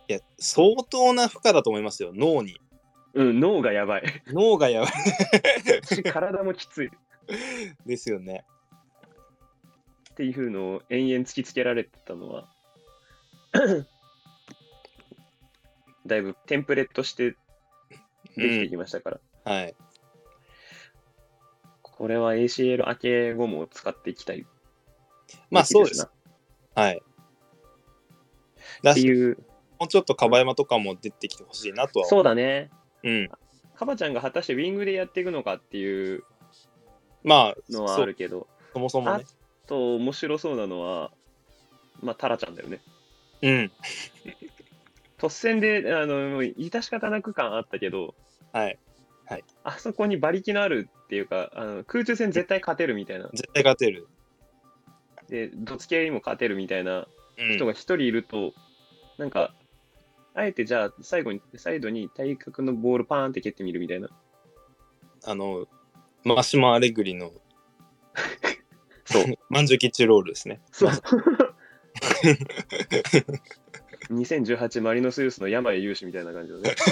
や、相当な負荷だと思いますよ、脳に。うん、脳がやばい。脳がやばいし体もきつい。っですよね。ていうのを延々突きつけられてたのは、だいぶテンプレとしてできてきましたから、はい。これは ACL 明け後も使っていきたい。まあそうでなす。はい。っていう、もうちょっとカバヤマとかも出てきてほしいなとは。そうだね。うん。カバちゃんが果たしてウィングでやっていくのかっていうまあ、のはあるけど、そもそもね。と面白そうなのは、まあ、タラちゃんだよね。うん。突然で、あの、致し方なく感あったけど、はい。あそこに馬力のあるっていうか、あの空中戦絶対勝てるみたいな、絶対勝てる。で、どつき合いにも勝てるみたいなうん人が一人いると、なんか、あえてじゃあ最後に、サイドに対角のボールパーンって蹴ってみるみたいな。あの、マシマ・アレグリの そう。マンジュキッチロールですね。そう。2018マリノスユースの山井勇士みたいな感じのね。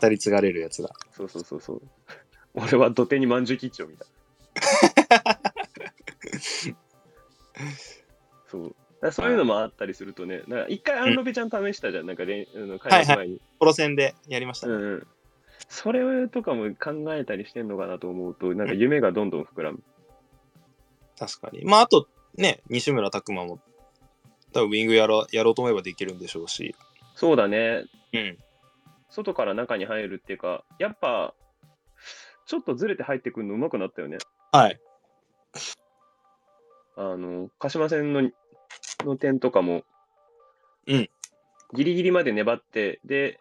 語り継がれるやつだ。そうそうそうそう。俺は土手にまんじゅう吉兆みたいな。そう。そういうのもあったりするとね、なんか一回アンロペちゃん試したじゃん、なんかで、あの開幕前に。ポロ戦でやりましたね。うんうん。それとかも考えたりしてんのかなと思うと、なんか夢がどんどん膨らむ。確かに。まあ、あとね、西村拓真も、多分ウィングやろやろうと思えばできるんでしょうし。そうだね。うん。外から中に入るっていうか、やっぱ、ちょっとずれて入ってくるの上手くなったよね。はい。あの、鹿島戦のの点とかも、うん。ギリギリまで粘って、で、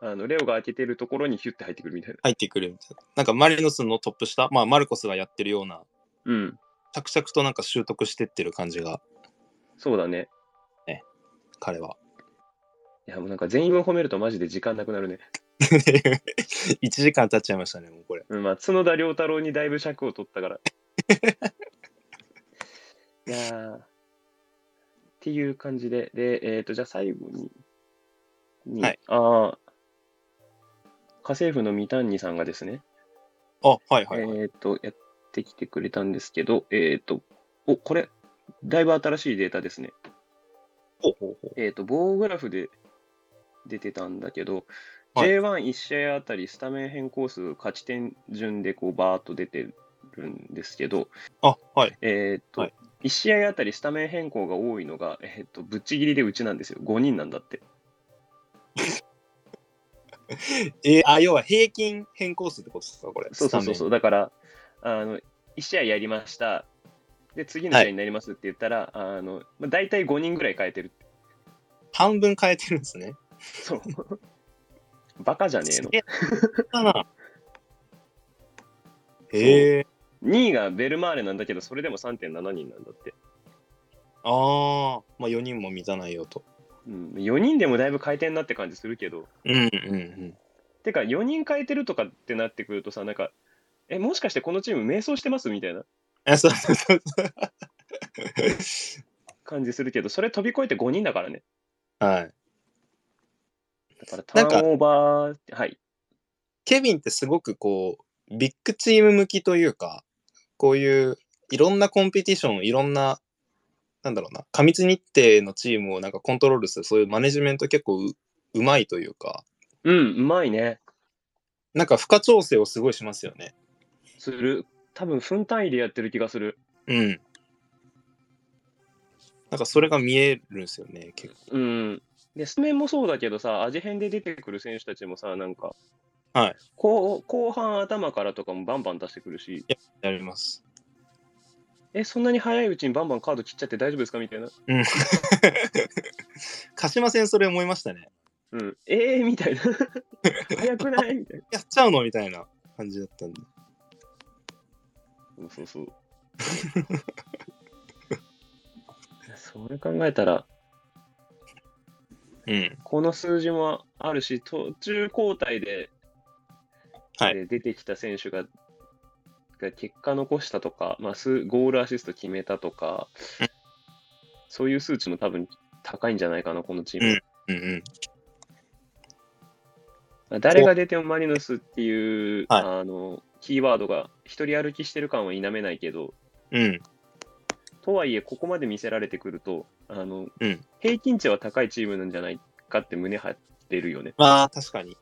あのレオが開けてるところにヒュッて入ってくるみたいな。入ってくるみたいな。なんかマリノスのトップ下、まあ、マルコスがやってるような、うん。着々となんか習得してってる感じが、そうだね。彼は。いや、もうなんか全員分褒めるとマジで時間なくなるね。1時間経っちゃいましたね、もうこれ。うん、まあ、角田良太郎にだいぶ尺を取ったから。いやーっていう感じで、で、えっ、と、じゃあ最後に、にはいああ、家政婦の三谷さんがですね、あ、はいはい、はい。えっ、と、やってきてくれたんですけど、えっ、と、お、これ、だいぶ新しいデータですね。ほうほうほうえっ、と、棒グラフで出てたんだけど、はい J11 試合あたりスタメン変更数、勝ち点順でこうバーっと出てるんですけど、あ、はい。えっ、と、はい1試合あたりスタメン変更が多いのが、えっ、と、ぶっちぎりでうちなんですよ。5人なんだって。えーあ、要は平均変更数ってことですか、これ。そうそうそうそう。だから、あの、1試合やりました。で、次の試合になりますって言ったら、あの、まあ、大体5人ぐらい変えてる。半分変えてるんですね。そう。バカじゃねえの。えだな。へえ。2位がベルマーレなんだけど、それでも3.7人なんだって。ああ、まあ4人も満たないよと。うん、4人でもだいぶ回転なって感じするけど、うんうんうん。てか4人変えてるとかってなってくるとさ、なんか、え、もしかしてこのチーム迷走してますみたいなあ、そうそうそうそう。感じするけど、それ飛び越えて5人だからね。はい。だからターンオーバー、はい。ケビンってすごくこう、ビッグチーム向きというか、こういういろんなコンペティション、いろんな、なんだろうな、過密日程のチームをなんかコントロールする、そういうマネジメント結構ううまいというか、うん、うまいね。なんか負荷調整をすごいしますよね。する。多分分単位でやってる気がする。うん。なんかそれが見えるんですよね、結構。うん。で、スタメンもそうだけどさ、味変で出てくる選手たちもさ、なんか、はい。後後半頭からとかもバンバン出してくるし、やります。え、そんなに早いうちにバンバンカード切っちゃって大丈夫ですかみたいな。うん。鹿島戦それ思いましたね。うん。えー、みたいな。早くないみたいな。やっちゃうのみたいな感じだったんで。そうそうそう。それ考えたら、うん。この数字もあるし、途中交代で、はいで出てきた選手が、が結果残したとか、まあ、数ゴールアシスト決めたとか、そういう数値も多分高いんじゃないかな、このチーム。うんうん。誰が出てもマリノスっていう、はいあのキーワードが一人歩きしてる感は否めないけど、うん。とはいえ、ここまで見せられてくると、あのうん平均値は高いチームなんじゃないかって胸張ってるよね。まあ、確かに。